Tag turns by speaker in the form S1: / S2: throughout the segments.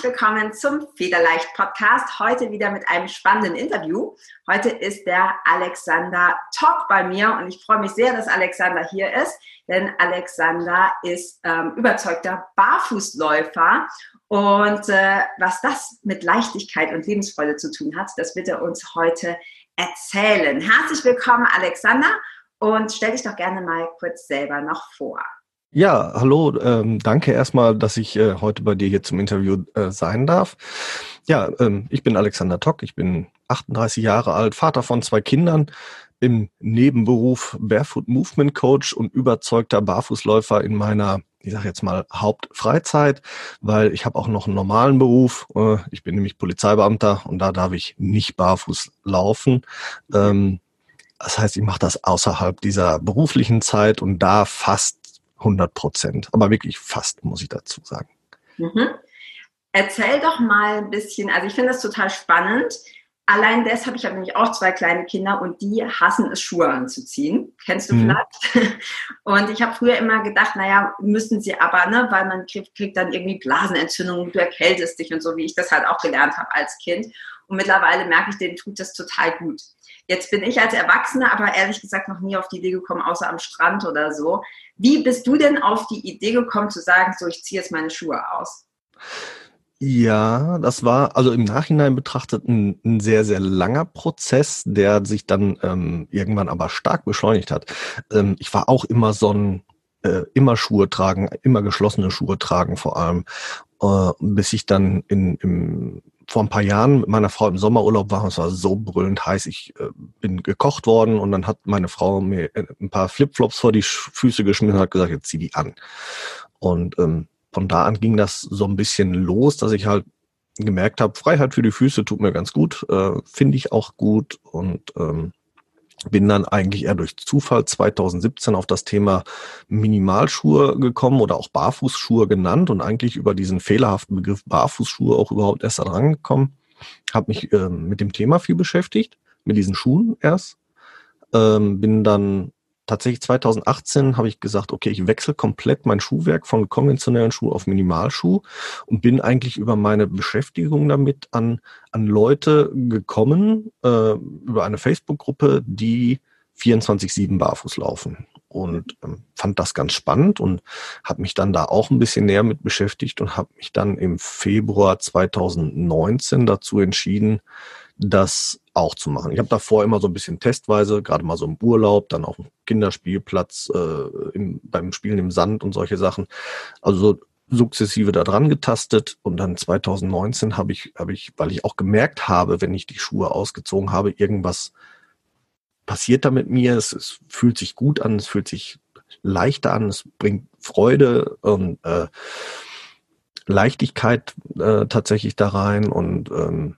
S1: Herzlich willkommen zum Federleicht Podcast. Heute wieder mit einem spannenden Interview. Heute ist der Alexander Tock bei mir und ich freue mich sehr, dass Alexander hier ist, denn Alexander ist ähm, überzeugter Barfußläufer und äh, was das mit Leichtigkeit und Lebensfreude zu tun hat, das wird er uns heute erzählen. Herzlich willkommen, Alexander, und stell dich doch gerne mal kurz selber noch vor.
S2: Ja, hallo, ähm, danke erstmal, dass ich äh, heute bei dir hier zum Interview äh, sein darf. Ja, ähm, ich bin Alexander Tock, ich bin 38 Jahre alt, Vater von zwei Kindern, im Nebenberuf Barefoot Movement Coach und überzeugter Barfußläufer in meiner, ich sag jetzt mal, Hauptfreizeit, weil ich habe auch noch einen normalen Beruf. Äh, ich bin nämlich Polizeibeamter und da darf ich nicht barfuß laufen. Ähm, das heißt, ich mache das außerhalb dieser beruflichen Zeit und da fast 100 Prozent. Aber wirklich fast, muss ich dazu sagen.
S1: Mhm. Erzähl doch mal ein bisschen, also ich finde das total spannend. Allein das habe ich habe nämlich auch zwei kleine Kinder und die hassen es, Schuhe anzuziehen. Kennst du mhm. vielleicht? Und ich habe früher immer gedacht, naja, müssen sie aber, ne, weil man kriegt, kriegt dann irgendwie Blasenentzündung, du erkältest dich und so, wie ich das halt auch gelernt habe als Kind. Und mittlerweile merke ich, denen tut das total gut. Jetzt bin ich als Erwachsene aber ehrlich gesagt noch nie auf die Idee gekommen, außer am Strand oder so. Wie bist du denn auf die Idee gekommen zu sagen, so ich ziehe jetzt meine Schuhe aus?
S2: Ja, das war also im Nachhinein betrachtet ein, ein sehr, sehr langer Prozess, der sich dann ähm, irgendwann aber stark beschleunigt hat. Ähm, ich war auch immer so ein äh, immer Schuhe tragen, immer geschlossene Schuhe tragen vor allem, äh, bis ich dann in, im vor ein paar Jahren mit meiner Frau im Sommerurlaub war. Es war so brüllend heiß. Ich äh, bin gekocht worden und dann hat meine Frau mir äh, ein paar Flipflops vor die Füße geschmissen und hat gesagt, jetzt zieh die an. Und ähm, von da an ging das so ein bisschen los, dass ich halt gemerkt habe, Freiheit für die Füße tut mir ganz gut, äh, finde ich auch gut und ähm, bin dann eigentlich eher durch Zufall 2017 auf das Thema Minimalschuhe gekommen oder auch Barfußschuhe genannt und eigentlich über diesen fehlerhaften Begriff Barfußschuhe auch überhaupt erst da dran gekommen. Habe mich ähm, mit dem Thema viel beschäftigt, mit diesen Schuhen erst. Ähm, bin dann tatsächlich 2018 habe ich gesagt, okay, ich wechsle komplett mein Schuhwerk von konventionellen Schuh auf Minimalschuh und bin eigentlich über meine Beschäftigung damit an, an Leute gekommen, äh, über eine Facebook-Gruppe, die 24-7 barfuß laufen. Und ähm, fand das ganz spannend und habe mich dann da auch ein bisschen näher mit beschäftigt und habe mich dann im Februar 2019 dazu entschieden, das auch zu machen. Ich habe davor immer so ein bisschen testweise, gerade mal so im Urlaub, dann auf dem Kinderspielplatz, äh, im, beim Spielen im Sand und solche Sachen. Also so sukzessive da dran getastet und dann 2019 habe ich, habe ich, weil ich auch gemerkt habe, wenn ich die Schuhe ausgezogen habe, irgendwas passiert da mit mir. Es, es fühlt sich gut an, es fühlt sich leichter an, es bringt Freude und äh, Leichtigkeit äh, tatsächlich da rein und ähm,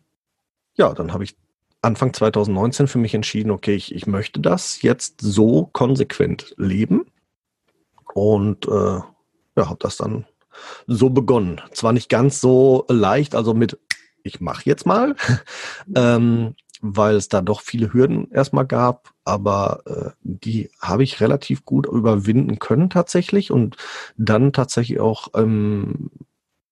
S2: ja, dann habe ich Anfang 2019 für mich entschieden, okay, ich, ich möchte das jetzt so konsequent leben. Und äh, ja, habe das dann so begonnen. Zwar nicht ganz so leicht, also mit ich mache jetzt mal, ähm, weil es da doch viele Hürden erstmal gab, aber äh, die habe ich relativ gut überwinden können tatsächlich. Und dann tatsächlich auch ähm,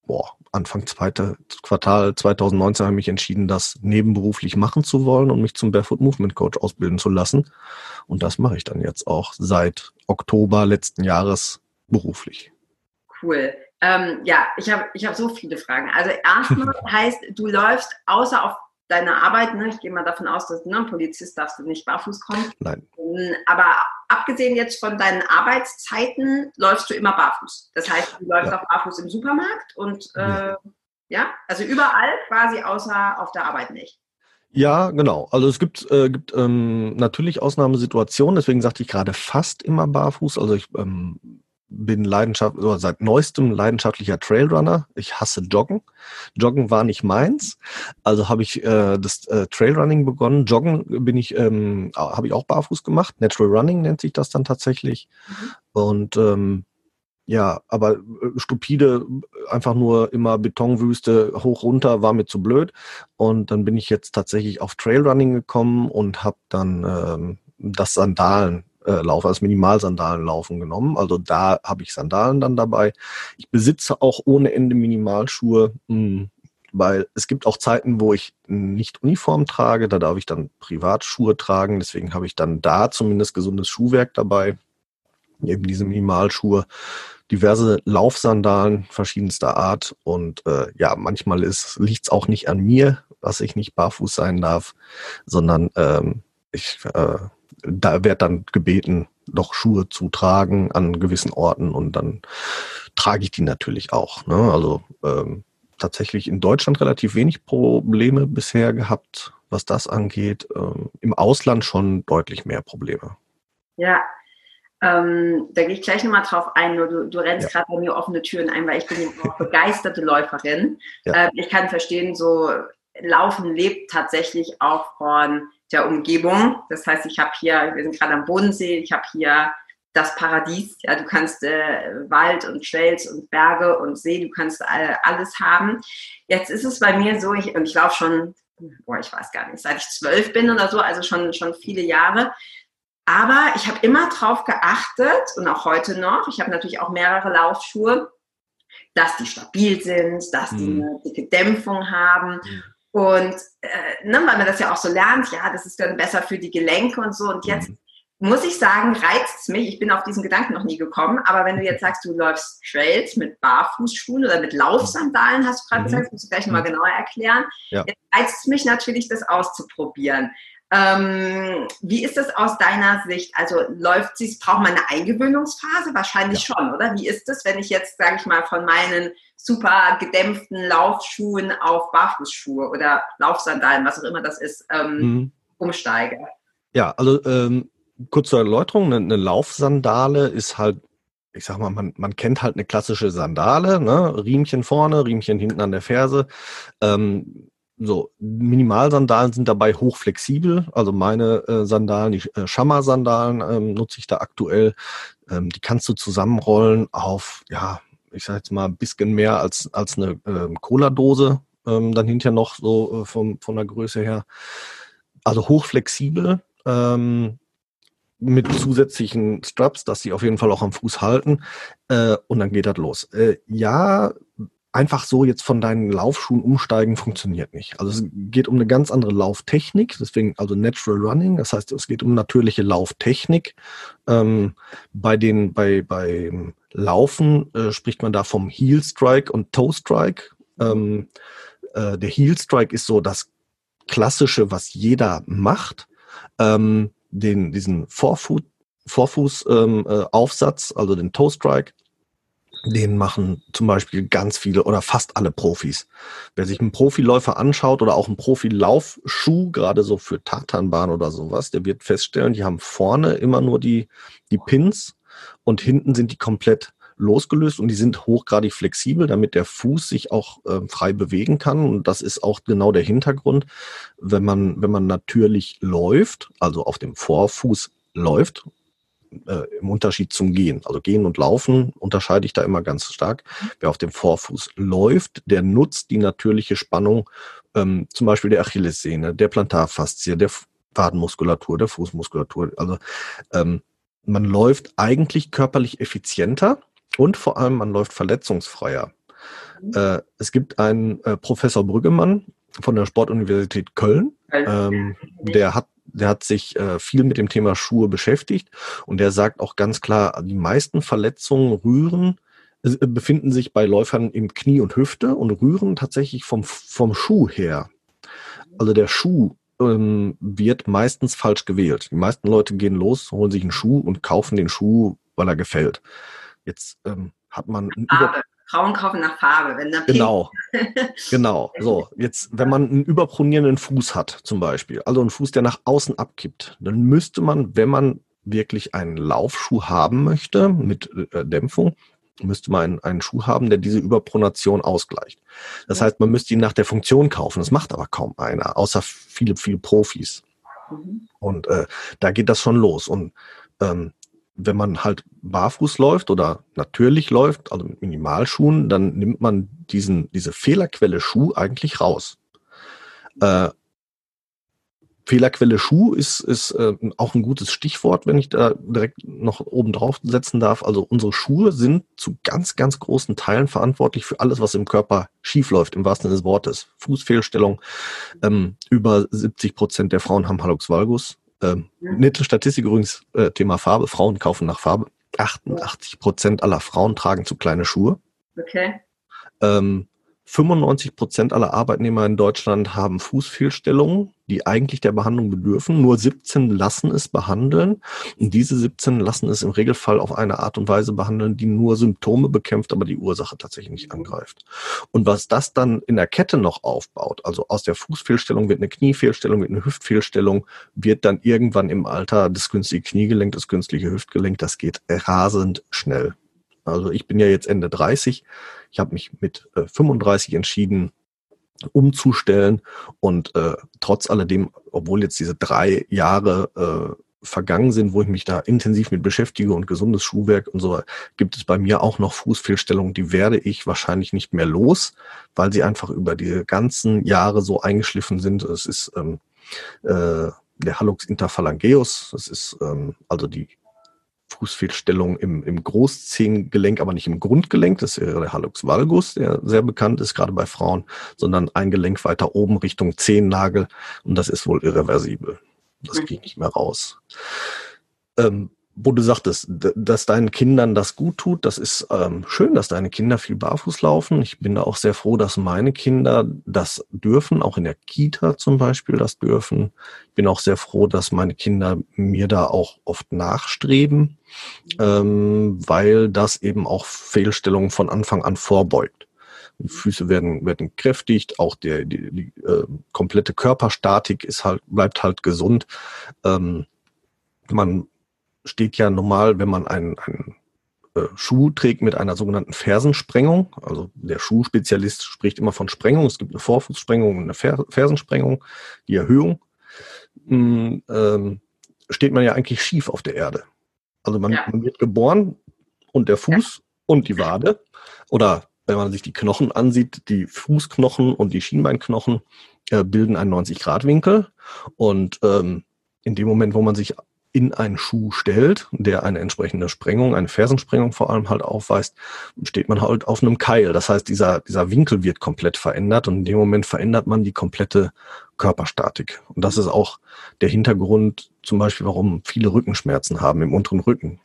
S2: boah, Anfang zweite Quartal 2019 habe ich mich entschieden, das nebenberuflich machen zu wollen und mich zum Barefoot Movement Coach ausbilden zu lassen. Und das mache ich dann jetzt auch seit Oktober letzten Jahres beruflich.
S1: Cool. Ähm, ja, ich habe ich hab so viele Fragen. Also erstmal heißt, du läufst außer auf deine Arbeit, ne? ich gehe mal davon aus, dass ne, ein Polizist darfst du nicht barfuß kommen.
S2: Nein.
S1: Ähm, aber abgesehen jetzt von deinen Arbeitszeiten, läufst du immer barfuß. Das heißt, du läufst ja. auch barfuß im Supermarkt und äh, ja, also überall quasi außer auf der Arbeit nicht.
S2: Ja, genau. Also es gibt, äh, gibt ähm, natürlich Ausnahmesituationen, deswegen sagte ich gerade fast immer barfuß. Also ich ähm, bin Leidenschaft, oder seit neuestem leidenschaftlicher Trailrunner. Ich hasse Joggen. Joggen war nicht meins. Also habe ich äh, das äh, Trailrunning begonnen. Joggen bin ich, ähm, habe ich auch barfuß gemacht. Natural Running nennt sich das dann tatsächlich. Mhm. Und ähm, ja, aber äh, stupide, einfach nur immer Betonwüste hoch runter, war mir zu blöd. Und dann bin ich jetzt tatsächlich auf Trailrunning gekommen und habe dann ähm, das Sandalen äh, Laufen, als Minimalsandalenlaufen genommen. Also da habe ich Sandalen dann dabei. Ich besitze auch ohne Ende Minimalschuhe, hm, weil es gibt auch Zeiten, wo ich nicht Uniform trage. Da darf ich dann Privatschuhe tragen. Deswegen habe ich dann da zumindest gesundes Schuhwerk dabei. Eben diese Minimalschuhe diverse Laufsandalen verschiedenster Art und äh, ja, manchmal liegt es auch nicht an mir, dass ich nicht barfuß sein darf, sondern ähm, ich äh, da wird dann gebeten, doch Schuhe zu tragen an gewissen Orten und dann trage ich die natürlich auch. Ne? Also ähm, tatsächlich in Deutschland relativ wenig Probleme bisher gehabt, was das angeht. Ähm, Im Ausland schon deutlich mehr Probleme.
S1: Ja, ähm, da gehe ich gleich nochmal drauf ein, nur du, du rennst ja. gerade bei mir offene Türen ein, weil ich bin begeisterte Läuferin. Ja. Ähm, ich kann verstehen, so Laufen lebt tatsächlich auch von der Umgebung. Das heißt, ich habe hier, wir sind gerade am Bodensee, ich habe hier das Paradies. Ja, du kannst äh, Wald und Schwels und Berge und See, du kannst äh, alles haben. Jetzt ist es bei mir so, ich, und ich laufe schon, boah, ich weiß gar nicht, seit ich zwölf bin oder so, also schon, schon viele Jahre. Aber ich habe immer drauf geachtet und auch heute noch, ich habe natürlich auch mehrere Laufschuhe, dass die stabil sind, dass die mhm. eine dicke Dämpfung haben. Und äh, ne, weil man das ja auch so lernt, ja, das ist dann besser für die Gelenke und so. Und jetzt muss ich sagen, reizt es mich. Ich bin auf diesen Gedanken noch nie gekommen. Aber wenn du jetzt sagst, du läufst Trails mit Barfußschuhen oder mit Laufsandalen, hast du gerade mhm. gesagt, musst du gleich nochmal mhm. genauer erklären. Ja. Jetzt reizt es mich natürlich, das auszuprobieren. Ähm, wie ist das aus deiner Sicht? Also läuft sie, braucht man eine Eingewöhnungsphase? Wahrscheinlich ja. schon, oder? Wie ist es, wenn ich jetzt, sage ich mal, von meinen super gedämpften Laufschuhen auf Barfußschuhe oder Laufsandalen, was auch immer das ist, ähm, mhm. umsteige?
S2: Ja, also ähm, kurz zur Erläuterung, eine, eine Laufsandale ist halt ich sag mal, man, man kennt halt eine klassische Sandale, ne? Riemchen vorne, Riemchen hinten an der Ferse. Ähm, so, Minimalsandalen sind dabei hochflexibel. Also meine äh, Sandalen, die äh, Schammer-Sandalen ähm, nutze ich da aktuell. Ähm, die kannst du zusammenrollen auf, ja, ich sag jetzt mal ein bisschen mehr als, als eine ähm, Cola-Dose. Ähm, dann hinterher noch so äh, vom, von der Größe her. Also hochflexibel. Ähm, mit zusätzlichen Straps, dass sie auf jeden Fall auch am Fuß halten. Äh, und dann geht das los. Äh, ja, einfach so jetzt von deinen Laufschuhen umsteigen funktioniert nicht. Also es geht um eine ganz andere Lauftechnik, deswegen also Natural Running, das heißt, es geht um natürliche Lauftechnik. Ähm, bei den, bei, bei Laufen äh, spricht man da vom Heel Strike und Toe Strike. Ähm, äh, der Heel Strike ist so das Klassische, was jeder macht. Ähm, den, diesen Vorfuß, Vorfußaufsatz, ähm, äh, also den Toe Strike, den machen zum Beispiel ganz viele oder fast alle Profis. Wer sich einen Profiläufer anschaut oder auch einen Profilaufschuh, gerade so für Tatanbahn oder sowas, der wird feststellen, die haben vorne immer nur die, die Pins und hinten sind die komplett losgelöst und die sind hochgradig flexibel, damit der Fuß sich auch äh, frei bewegen kann. Und das ist auch genau der Hintergrund, wenn man, wenn man natürlich läuft, also auf dem Vorfuß läuft äh, im Unterschied zum Gehen. Also Gehen und Laufen unterscheide ich da immer ganz stark. Wer auf dem Vorfuß läuft, der nutzt die natürliche Spannung, ähm, zum Beispiel der Achillessehne, der Plantarfaszie, der Wadenmuskulatur, der Fußmuskulatur. Also ähm, man läuft eigentlich körperlich effizienter und vor allem man läuft verletzungsfreier. Mhm. Äh, es gibt einen äh, Professor Brüggemann von der Sportuniversität Köln, ähm, der hat der hat sich äh, viel mit dem Thema Schuhe beschäftigt und der sagt auch ganz klar, die meisten Verletzungen rühren, äh, befinden sich bei Läufern im Knie und Hüfte und rühren tatsächlich vom, vom Schuh her. Also der Schuh ähm, wird meistens falsch gewählt. Die meisten Leute gehen los, holen sich einen Schuh und kaufen den Schuh, weil er gefällt. Jetzt ähm, hat man
S1: Farbe. Frauen kaufen nach Farbe, wenn da
S2: Genau, genau. So, jetzt, wenn man einen überpronierenden Fuß hat, zum Beispiel, also einen Fuß, der nach außen abkippt, dann müsste man, wenn man wirklich einen Laufschuh haben möchte mit äh, Dämpfung, müsste man einen, einen, Schuh haben, der diese Überpronation ausgleicht. Das heißt, man müsste ihn nach der Funktion kaufen. Das macht aber kaum einer, außer viele, viele Profis. Mhm. Und äh, da geht das schon los. Und ähm, wenn man halt barfuß läuft oder natürlich läuft, also mit Minimalschuhen, dann nimmt man diesen, diese Fehlerquelle Schuh eigentlich raus. Äh, Fehlerquelle Schuh ist, ist äh, auch ein gutes Stichwort, wenn ich da direkt noch oben drauf setzen darf. Also unsere Schuhe sind zu ganz, ganz großen Teilen verantwortlich für alles, was im Körper schief läuft, im wahrsten Sinne des Wortes. Fußfehlstellung. Ähm, über 70 Prozent der Frauen haben Hallux valgus. Ähm. Nette Statistik übrigens, äh, Thema Farbe. Frauen kaufen nach Farbe. 88 Prozent aller Frauen tragen zu kleine Schuhe.
S1: Okay.
S2: Ähm, 95 Prozent aller Arbeitnehmer in Deutschland haben Fußfehlstellungen, die eigentlich der Behandlung bedürfen. Nur 17 lassen es behandeln. Und diese 17 lassen es im Regelfall auf eine Art und Weise behandeln, die nur Symptome bekämpft, aber die Ursache tatsächlich nicht angreift. Und was das dann in der Kette noch aufbaut, also aus der Fußfehlstellung wird eine Kniefehlstellung, wird eine Hüftfehlstellung, wird dann irgendwann im Alter das günstige Kniegelenk, das künstliche Hüftgelenk, das geht rasend schnell. Also ich bin ja jetzt Ende 30. Ich habe mich mit äh, 35 entschieden, umzustellen und äh, trotz alledem, obwohl jetzt diese drei Jahre äh, vergangen sind, wo ich mich da intensiv mit beschäftige und gesundes Schuhwerk und so, gibt es bei mir auch noch Fußfehlstellungen, die werde ich wahrscheinlich nicht mehr los, weil sie einfach über die ganzen Jahre so eingeschliffen sind. Es ist ähm, äh, der Hallux interphalangeus, das ist ähm, also die Fußfehlstellung im, im Großzehengelenk, aber nicht im Grundgelenk. Das wäre der Hallux valgus, der sehr bekannt ist, gerade bei Frauen, sondern ein Gelenk weiter oben Richtung Zehennagel. Und das ist wohl irreversibel. Das kriege ich nicht mehr raus. Ähm, wo du sagtest, dass deinen Kindern das gut tut, das ist ähm, schön, dass deine Kinder viel barfuß laufen. Ich bin da auch sehr froh, dass meine Kinder das dürfen, auch in der Kita zum Beispiel das dürfen. Ich bin auch sehr froh, dass meine Kinder mir da auch oft nachstreben, ähm, weil das eben auch Fehlstellungen von Anfang an vorbeugt. Die Füße werden, werden kräftig, auch der, die, die äh, komplette Körperstatik ist halt, bleibt halt gesund. Ähm, man steht ja normal, wenn man einen, einen äh, Schuh trägt mit einer sogenannten Fersensprengung. Also der Schuhspezialist spricht immer von Sprengung. Es gibt eine Vorfußsprengung und eine Fersensprengung, die Erhöhung. Mm, ähm, steht man ja eigentlich schief auf der Erde. Also man, ja. man wird geboren und der Fuß ja. und die Wade oder wenn man sich die Knochen ansieht, die Fußknochen und die Schienbeinknochen äh, bilden einen 90-Grad-Winkel. Und ähm, in dem Moment, wo man sich in einen Schuh stellt, der eine entsprechende Sprengung, eine Fersensprengung vor allem halt aufweist, steht man halt auf einem Keil. Das heißt, dieser, dieser Winkel wird komplett verändert und in dem Moment verändert man die komplette Körperstatik. Und das ist auch der Hintergrund zum Beispiel, warum viele Rückenschmerzen haben im unteren Rücken.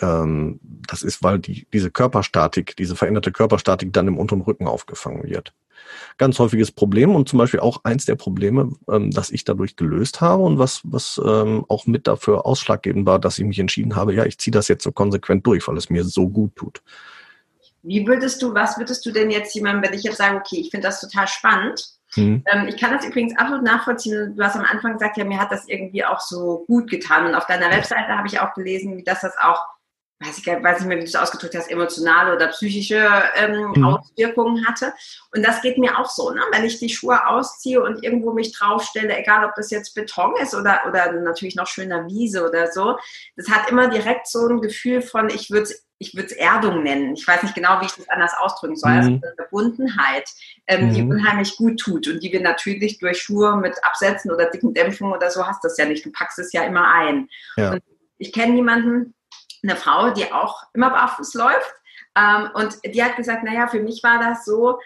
S2: Ähm, das ist, weil die, diese Körperstatik, diese veränderte Körperstatik dann im unteren Rücken aufgefangen wird ganz häufiges Problem und zum Beispiel auch eins der Probleme, ähm, das ich dadurch gelöst habe und was, was ähm, auch mit dafür ausschlaggebend war, dass ich mich entschieden habe, ja, ich ziehe das jetzt so konsequent durch, weil es mir so gut tut.
S1: Wie würdest du, was würdest du denn jetzt jemandem, wenn ich jetzt sage, okay, ich finde das total spannend, hm. Ähm, ich kann das übrigens absolut nachvollziehen. Du hast am Anfang gesagt, ja, mir hat das irgendwie auch so gut getan. Und auf deiner Webseite habe ich auch gelesen, wie das das auch weiß ich weiß nicht mehr, wie du es ausgedrückt hast, emotionale oder psychische ähm, mhm. Auswirkungen hatte. Und das geht mir auch so, ne? wenn ich die Schuhe ausziehe und irgendwo mich draufstelle, egal ob das jetzt Beton ist oder, oder natürlich noch schöner Wiese oder so, das hat immer direkt so ein Gefühl von, ich würde es ich würde es Erdung nennen. Ich weiß nicht genau, wie ich das anders ausdrücken soll. Also mhm. Also eine Verbundenheit, ähm, mhm. die unheimlich gut tut und die wir natürlich durch Schuhe mit Absätzen oder dicken Dämpfungen oder so hast das ja nicht. Du packst es ja immer ein. Ja. Und ich kenne niemanden, eine Frau, die auch immer barfuß läuft. Ähm, und die hat gesagt, naja, für mich war das so,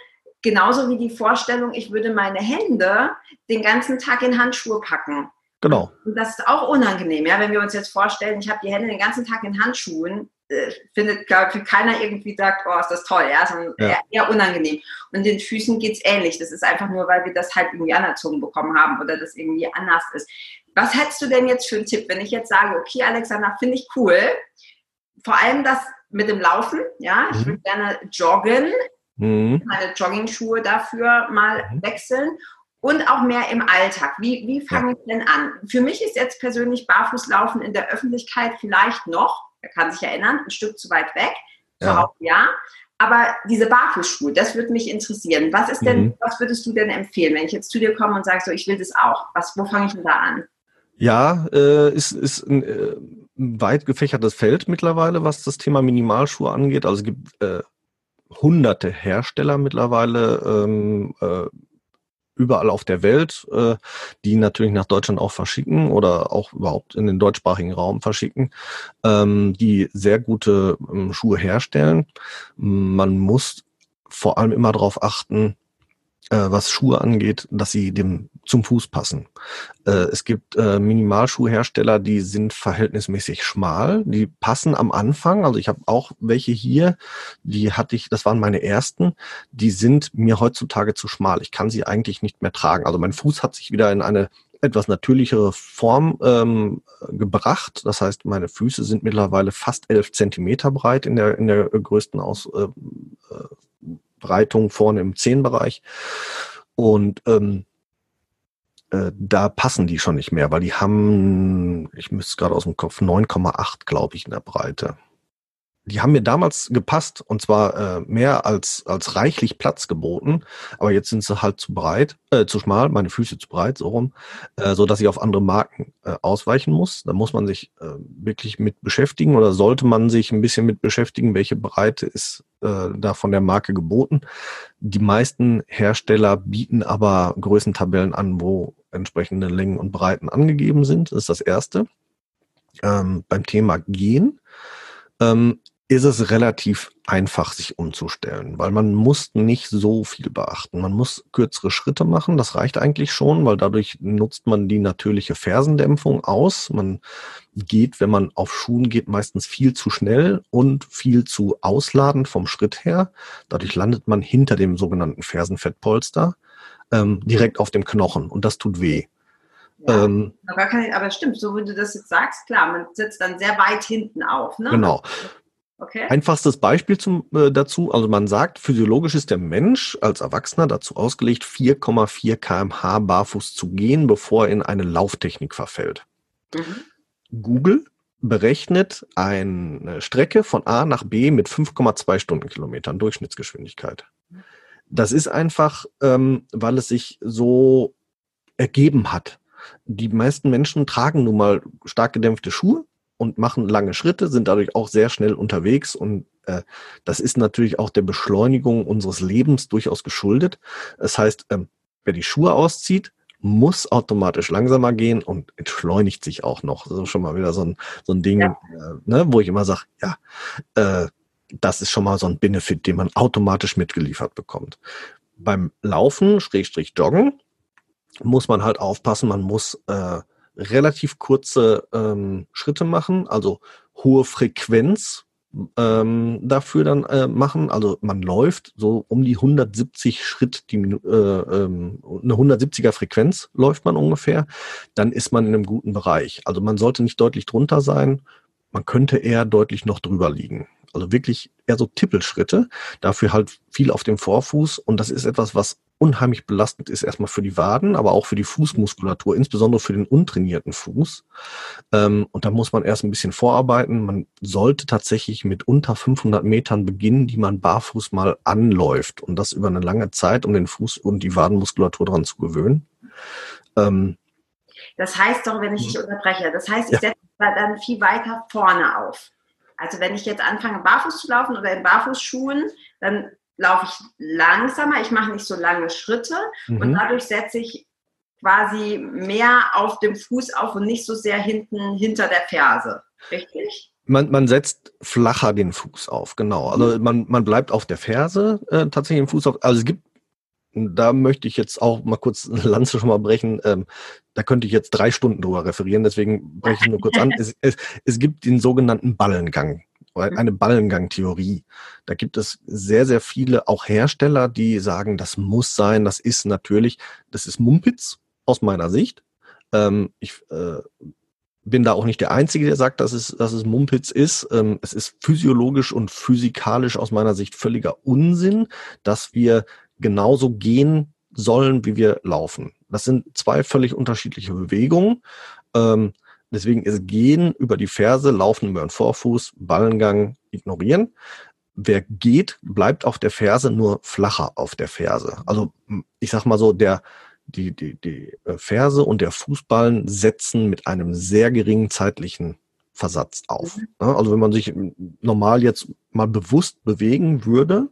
S1: genauso wie die Vorstellung, ich würde meine Hände den ganzen Tag in Handschuhe packen.
S2: Genau.
S1: Und das ist auch unangenehm, ja, wenn wir uns jetzt vorstellen, ich habe die Hände den ganzen Tag in Handschuhen, äh, findet, glaube ich, keiner irgendwie sagt, oh, ist das toll, ja, sondern ja. Eher, eher, unangenehm. Und den Füßen geht es ähnlich. Das ist einfach nur, weil wir das halt irgendwie anerzogen bekommen haben oder das irgendwie anders ist. Was hättest du denn jetzt für einen Tipp, wenn ich jetzt sage, okay, Alexander, finde ich cool, vor allem das mit dem Laufen, ja, ich mhm. würde gerne joggen, mhm. meine Jogging-Schuhe dafür mal mhm. wechseln. und auch mehr im Alltag. Wie, wie fange ich denn an? Für mich ist jetzt persönlich Barfußlaufen in der Öffentlichkeit vielleicht noch, er kann sich erinnern, ein Stück zu weit weg. Ja. Auch, ja. Aber diese Barfußschuhe, das würde mich interessieren. Was ist denn, mhm. was würdest du denn empfehlen, wenn ich jetzt zu dir komme und sage, so, ich will das auch? Was, wo fange ich denn da an?
S2: Ja, äh, ist, ist ein, äh, ein weit gefächertes Feld mittlerweile, was das Thema Minimalschuhe angeht. Also es gibt äh, hunderte Hersteller mittlerweile, ähm, äh, überall auf der Welt, äh, die natürlich nach Deutschland auch verschicken oder auch überhaupt in den deutschsprachigen Raum verschicken, ähm, die sehr gute ähm, Schuhe herstellen. Man muss vor allem immer darauf achten, äh, was Schuhe angeht, dass sie dem zum Fuß passen. Äh, es gibt äh, Minimalschuhhersteller, die sind verhältnismäßig schmal, die passen am Anfang. Also ich habe auch welche hier, die hatte ich, das waren meine ersten, die sind mir heutzutage zu schmal. Ich kann sie eigentlich nicht mehr tragen. Also mein Fuß hat sich wieder in eine etwas natürlichere Form ähm, gebracht. Das heißt, meine Füße sind mittlerweile fast elf Zentimeter breit in der in der größten Aus, äh, vorne im Zehenbereich. Und ähm, äh, da passen die schon nicht mehr, weil die haben, ich müsste gerade aus dem Kopf, 9,8, glaube ich, in der Breite die haben mir damals gepasst und zwar äh, mehr als als reichlich Platz geboten, aber jetzt sind sie halt zu breit, äh, zu schmal, meine Füße zu breit, so rum, äh, so dass ich auf andere Marken äh, ausweichen muss. Da muss man sich äh, wirklich mit beschäftigen oder sollte man sich ein bisschen mit beschäftigen, welche Breite ist äh, da von der Marke geboten. Die meisten Hersteller bieten aber Größentabellen an, wo entsprechende Längen und Breiten angegeben sind. Das ist das erste. Ähm, beim Thema Gehen ähm, ist es relativ einfach, sich umzustellen, weil man muss nicht so viel beachten. Man muss kürzere Schritte machen, das reicht eigentlich schon, weil dadurch nutzt man die natürliche Fersendämpfung aus. Man geht, wenn man auf Schuhen geht, meistens viel zu schnell und viel zu ausladend vom Schritt her. Dadurch landet man hinter dem sogenannten Fersenfettpolster ähm, direkt auf dem Knochen und das tut weh.
S1: Ja, ähm, aber, kann, aber stimmt, so wie du das jetzt sagst, klar, man sitzt dann sehr weit hinten auf. Ne?
S2: Genau. Okay. Einfachstes Beispiel zum, äh, dazu, also man sagt, physiologisch ist der Mensch als Erwachsener dazu ausgelegt, 4,4 kmh barfuß zu gehen, bevor er in eine Lauftechnik verfällt. Mhm. Google berechnet eine Strecke von A nach B mit 5,2 Stundenkilometern Durchschnittsgeschwindigkeit. Das ist einfach, ähm, weil es sich so ergeben hat. Die meisten Menschen tragen nun mal stark gedämpfte Schuhe und machen lange Schritte, sind dadurch auch sehr schnell unterwegs und äh, das ist natürlich auch der Beschleunigung unseres Lebens durchaus geschuldet. Das heißt, ähm, wer die Schuhe auszieht, muss automatisch langsamer gehen und entschleunigt sich auch noch. Das ist schon mal wieder so ein, so ein Ding, ja. äh, ne, wo ich immer sage, ja, äh, das ist schon mal so ein Benefit, den man automatisch mitgeliefert bekommt. Beim Laufen, Schrägstrich Joggen, muss man halt aufpassen, man muss äh, relativ kurze ähm, Schritte machen, also hohe Frequenz ähm, dafür dann äh, machen. Also man läuft so um die 170 Schritt, die, äh, ähm, eine 170er Frequenz läuft man ungefähr. Dann ist man in einem guten Bereich. Also man sollte nicht deutlich drunter sein. Man könnte eher deutlich noch drüber liegen. Also wirklich eher so Tippelschritte, dafür halt viel auf dem Vorfuß und das ist etwas, was unheimlich belastend ist, erstmal für die Waden, aber auch für die Fußmuskulatur, insbesondere für den untrainierten Fuß. Ähm, und da muss man erst ein bisschen vorarbeiten. Man sollte tatsächlich mit unter 500 Metern beginnen, die man barfuß mal anläuft und das über eine lange Zeit, um den Fuß und die Wadenmuskulatur daran zu gewöhnen. Ähm,
S1: das heißt doch, wenn ich dich unterbreche, das heißt, ich ja. setze dann viel weiter vorne auf. Also wenn ich jetzt anfange, barfuß zu laufen oder in Barfußschuhen, dann laufe ich langsamer, ich mache nicht so lange Schritte mhm. und dadurch setze ich quasi mehr auf dem Fuß auf und nicht so sehr hinten hinter der Ferse. Richtig?
S2: Man, man setzt flacher den Fuß auf, genau. Also mhm. man, man bleibt auf der Ferse äh, tatsächlich im Fuß auf. Also es gibt, da möchte ich jetzt auch mal kurz eine Lanze schon mal brechen. Ähm, da könnte ich jetzt drei Stunden drüber referieren, deswegen breche ich nur kurz an. Es, es, es gibt den sogenannten Ballengang. Mhm. eine Ballengangtheorie. Da gibt es sehr, sehr viele auch Hersteller, die sagen, das muss sein, das ist natürlich, das ist Mumpitz aus meiner Sicht. Ähm, ich äh, bin da auch nicht der Einzige, der sagt, dass es, dass es Mumpitz ist. Ähm, es ist physiologisch und physikalisch aus meiner Sicht völliger Unsinn, dass wir genauso gehen sollen, wie wir laufen. Das sind zwei völlig unterschiedliche Bewegungen. Ähm, deswegen ist Gehen über die Ferse, Laufen über den Vorfuß, Ballengang ignorieren. Wer geht, bleibt auf der Ferse nur flacher auf der Ferse. Also ich sag mal so, der die, die, die äh, Ferse und der Fußballen setzen mit einem sehr geringen zeitlichen Versatz auf. Mhm. Also wenn man sich normal jetzt mal bewusst bewegen würde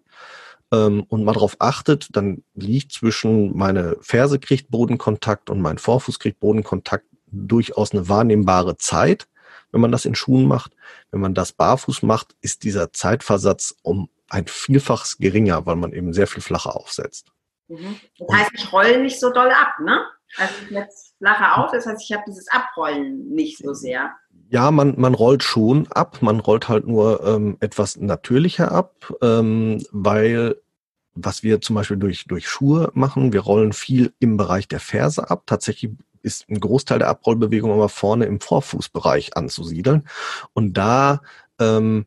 S2: ähm, und mal darauf achtet, dann liegt zwischen meine Ferse kriegt Bodenkontakt und mein Vorfuß kriegt Bodenkontakt durchaus eine wahrnehmbare Zeit, wenn man das in Schuhen macht. Wenn man das barfuß macht, ist dieser Zeitversatz um ein Vielfaches geringer, weil man eben sehr viel flacher aufsetzt.
S1: Mhm. Das heißt, ich rolle nicht so doll ab, ne? Also ich jetzt flacher auf, das heißt, ich habe dieses Abrollen nicht so sehr.
S2: Ja, man, man rollt schon ab, man rollt halt nur ähm, etwas natürlicher ab, ähm, weil was wir zum Beispiel durch, durch Schuhe machen, wir rollen viel im Bereich der Ferse ab. Tatsächlich ist ein Großteil der Abrollbewegung aber vorne im Vorfußbereich anzusiedeln. Und da ähm,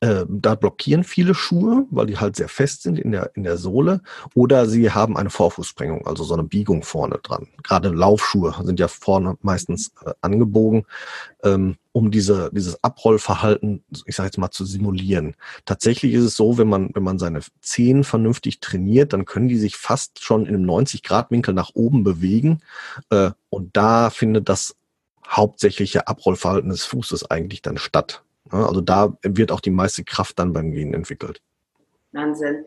S2: äh, da blockieren viele Schuhe, weil die halt sehr fest sind in der, in der Sohle. Oder sie haben eine Vorfußsprengung, also so eine Biegung vorne dran. Gerade Laufschuhe sind ja vorne meistens äh, angebogen, ähm, um diese, dieses Abrollverhalten, ich sage jetzt mal, zu simulieren. Tatsächlich ist es so, wenn man, wenn man seine Zehen vernünftig trainiert, dann können die sich fast schon in einem 90-Grad-Winkel nach oben bewegen. Äh, und da findet das hauptsächliche Abrollverhalten des Fußes eigentlich dann statt. Also da wird auch die meiste Kraft dann beim Gehen entwickelt.
S1: Wahnsinn.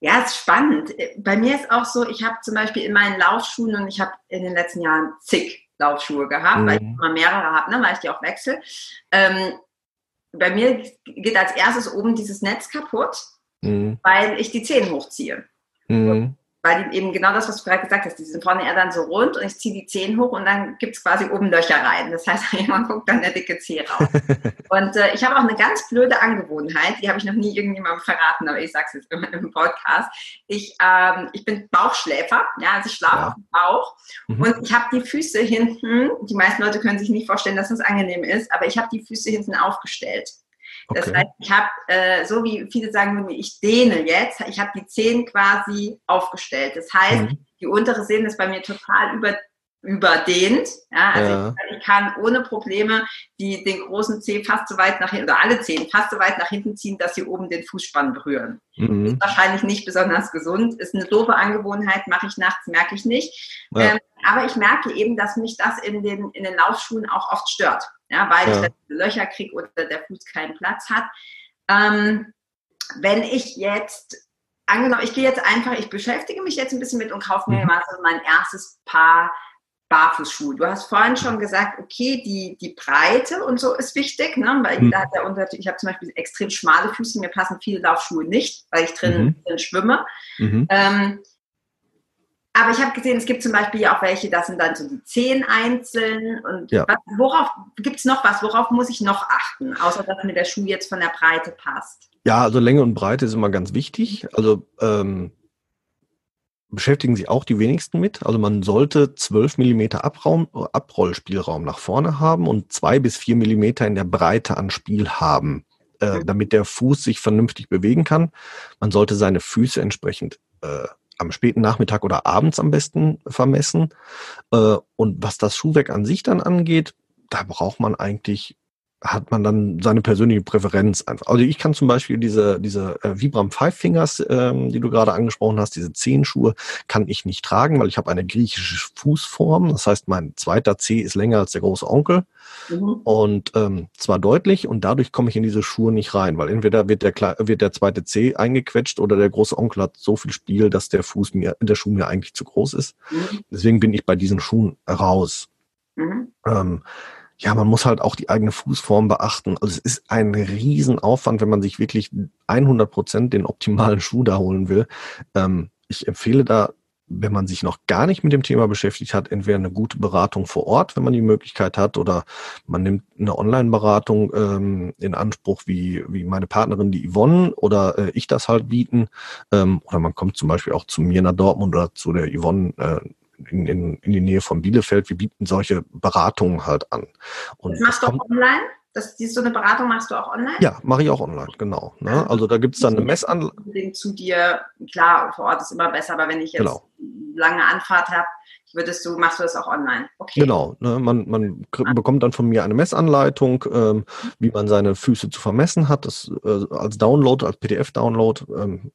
S1: Ja, ist spannend. Bei mir ist auch so, ich habe zum Beispiel in meinen Laufschuhen und ich habe in den letzten Jahren zig Laufschuhe gehabt, mhm. weil ich immer mehrere habe, ne, weil ich die auch wechsle. Ähm, bei mir geht als erstes oben dieses Netz kaputt, mhm. weil ich die Zehen hochziehe. Mhm weil die eben genau das, was du gerade gesagt hast, die sind vorne eher dann so rund und ich ziehe die Zehen hoch und dann gibt es quasi oben Löcher rein. Das heißt, jemand guckt dann der dicke Zeh raus. und äh, ich habe auch eine ganz blöde Angewohnheit, die habe ich noch nie irgendjemandem verraten, aber ich sage es jetzt immer im Podcast. Ich, ähm, ich bin Bauchschläfer, ja, also ich schlafe ja. auf dem Bauch mhm. und ich habe die Füße hinten, die meisten Leute können sich nicht vorstellen, dass das angenehm ist, aber ich habe die Füße hinten aufgestellt. Okay. Das heißt, ich habe, äh, so wie viele sagen, ich dehne jetzt, ich habe die Zehen quasi aufgestellt. Das heißt, mhm. die untere Sehne ist bei mir total über, überdehnt. Ja, also ja. Ich, ich, kann ohne Probleme die, den großen Zeh fast so weit nach hinten, oder alle Zehen fast so weit nach hinten ziehen, dass sie oben den Fußspann berühren. Mhm. Ist wahrscheinlich nicht besonders gesund, ist eine doofe Angewohnheit, mache ich nachts, merke ich nicht. Ja. Ähm, aber ich merke eben, dass mich das in den, in den Laufschuhen auch oft stört ja, weil ja. ich Löcher kriege oder der Fuß keinen Platz hat. Ähm, wenn ich jetzt, angenommen, ich gehe jetzt einfach, ich beschäftige mich jetzt ein bisschen mit und kaufe mir mhm. mal so mein erstes Paar Barfußschuhe. Du hast vorhin schon gesagt, okay, die, die Breite und so ist wichtig, ne? weil mhm. da hat der Unterschied, ich habe zum Beispiel extrem schmale Füße, mir passen viele Laufschuhe nicht, weil ich drin, mhm. drin schwimme. Mhm. Ähm, aber ich habe gesehen, es gibt zum Beispiel auch welche, das sind dann so die Zehen einzeln. Und ja. was, worauf gibt es noch was? Worauf muss ich noch achten, außer dass mir der Schuh jetzt von der Breite passt?
S2: Ja, also Länge und Breite ist immer ganz wichtig. Also ähm, beschäftigen sich auch die wenigsten mit. Also man sollte 12 Millimeter Abraum, Abrollspielraum nach vorne haben und zwei bis vier Millimeter in der Breite an Spiel haben, äh, mhm. damit der Fuß sich vernünftig bewegen kann. Man sollte seine Füße entsprechend äh, am späten Nachmittag oder abends am besten vermessen. Äh, und was das Schuhwerk an sich dann angeht, da braucht man eigentlich hat man dann seine persönliche Präferenz einfach. Also ich kann zum Beispiel diese, diese äh, Vibram Five Fingers, ähm, die du gerade angesprochen hast, diese Zehenschuhe, kann ich nicht tragen, weil ich habe eine griechische Fußform. Das heißt, mein zweiter Zeh ist länger als der große Onkel. Mhm. Und ähm, zwar deutlich und dadurch komme ich in diese Schuhe nicht rein, weil entweder wird der, wird der zweite Zeh eingequetscht oder der große Onkel hat so viel Spiel, dass der Fuß mir, der Schuh mir eigentlich zu groß ist. Mhm. Deswegen bin ich bei diesen Schuhen raus. Mhm. Ähm, ja, man muss halt auch die eigene Fußform beachten. Also es ist ein Riesenaufwand, wenn man sich wirklich 100 Prozent den optimalen Schuh da holen will. Ähm, ich empfehle da, wenn man sich noch gar nicht mit dem Thema beschäftigt hat, entweder eine gute Beratung vor Ort, wenn man die Möglichkeit hat, oder man nimmt eine Online-Beratung ähm, in Anspruch, wie, wie meine Partnerin, die Yvonne, oder äh, ich das halt bieten. Ähm, oder man kommt zum Beispiel auch zu mir nach Dortmund oder zu der Yvonne äh, in, in, in die Nähe von Bielefeld. Wir bieten solche Beratungen halt an.
S1: Und das machst du online? Das, so eine Beratung machst du auch online?
S2: Ja, mache ich auch online, genau. Ne? Also da gibt es dann eine Messanleitung.
S1: Zu dir, klar, vor Ort ist immer besser, aber wenn ich jetzt genau. lange Anfahrt habe, würdest du, machst du das auch online?
S2: Okay. Genau, ne, man, man ah. bekommt dann von mir eine Messanleitung, ähm, wie man seine Füße zu vermessen hat, das äh, als Download, als PDF-Download, ähm,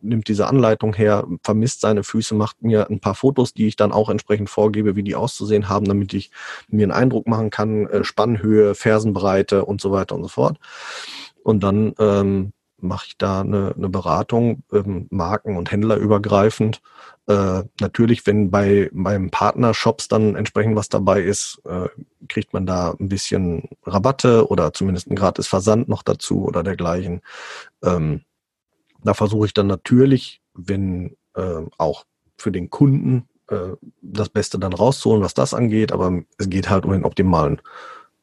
S2: nimmt diese Anleitung her, vermisst seine Füße, macht mir ein paar Fotos, die ich dann auch entsprechend vorgebe, wie die auszusehen haben, damit ich mir einen Eindruck machen kann, äh, Spannhöhe, Fersenbreite und so weiter und so fort. Und dann ähm, mache ich da eine, eine Beratung, ähm, Marken- und Händlerübergreifend. Äh, natürlich, wenn bei beim Partnershops dann entsprechend was dabei ist, äh, kriegt man da ein bisschen Rabatte oder zumindest ein gratis Versand noch dazu oder dergleichen. Ähm, da versuche ich dann natürlich, wenn äh, auch für den Kunden äh, das Beste dann rauszuholen, was das angeht, aber es geht halt um den optimalen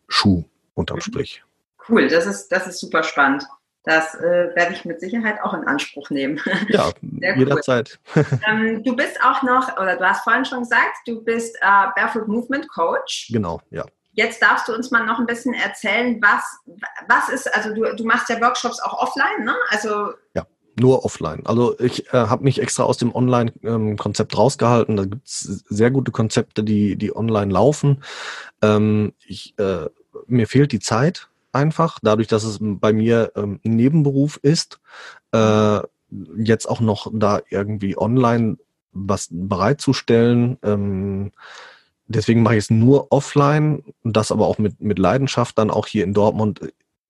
S2: Schuh unterm mhm. Strich.
S1: Cool, das ist, das ist super spannend. Das äh, werde ich mit Sicherheit auch in Anspruch nehmen.
S2: Ja, jederzeit.
S1: ähm, du bist auch noch, oder du hast vorhin schon gesagt, du bist äh, Barefoot Movement Coach.
S2: Genau, ja.
S1: Jetzt darfst du uns mal noch ein bisschen erzählen, was, was ist, also du, du machst ja Workshops auch offline, ne? Also
S2: ja nur offline. Also ich äh, habe mich extra aus dem Online-Konzept ähm, rausgehalten. Da gibt es sehr gute Konzepte, die, die online laufen. Ähm, ich, äh, mir fehlt die Zeit einfach, dadurch, dass es bei mir ähm, ein Nebenberuf ist, äh, jetzt auch noch da irgendwie online was bereitzustellen. Ähm, deswegen mache ich es nur offline und das aber auch mit, mit Leidenschaft dann auch hier in Dortmund.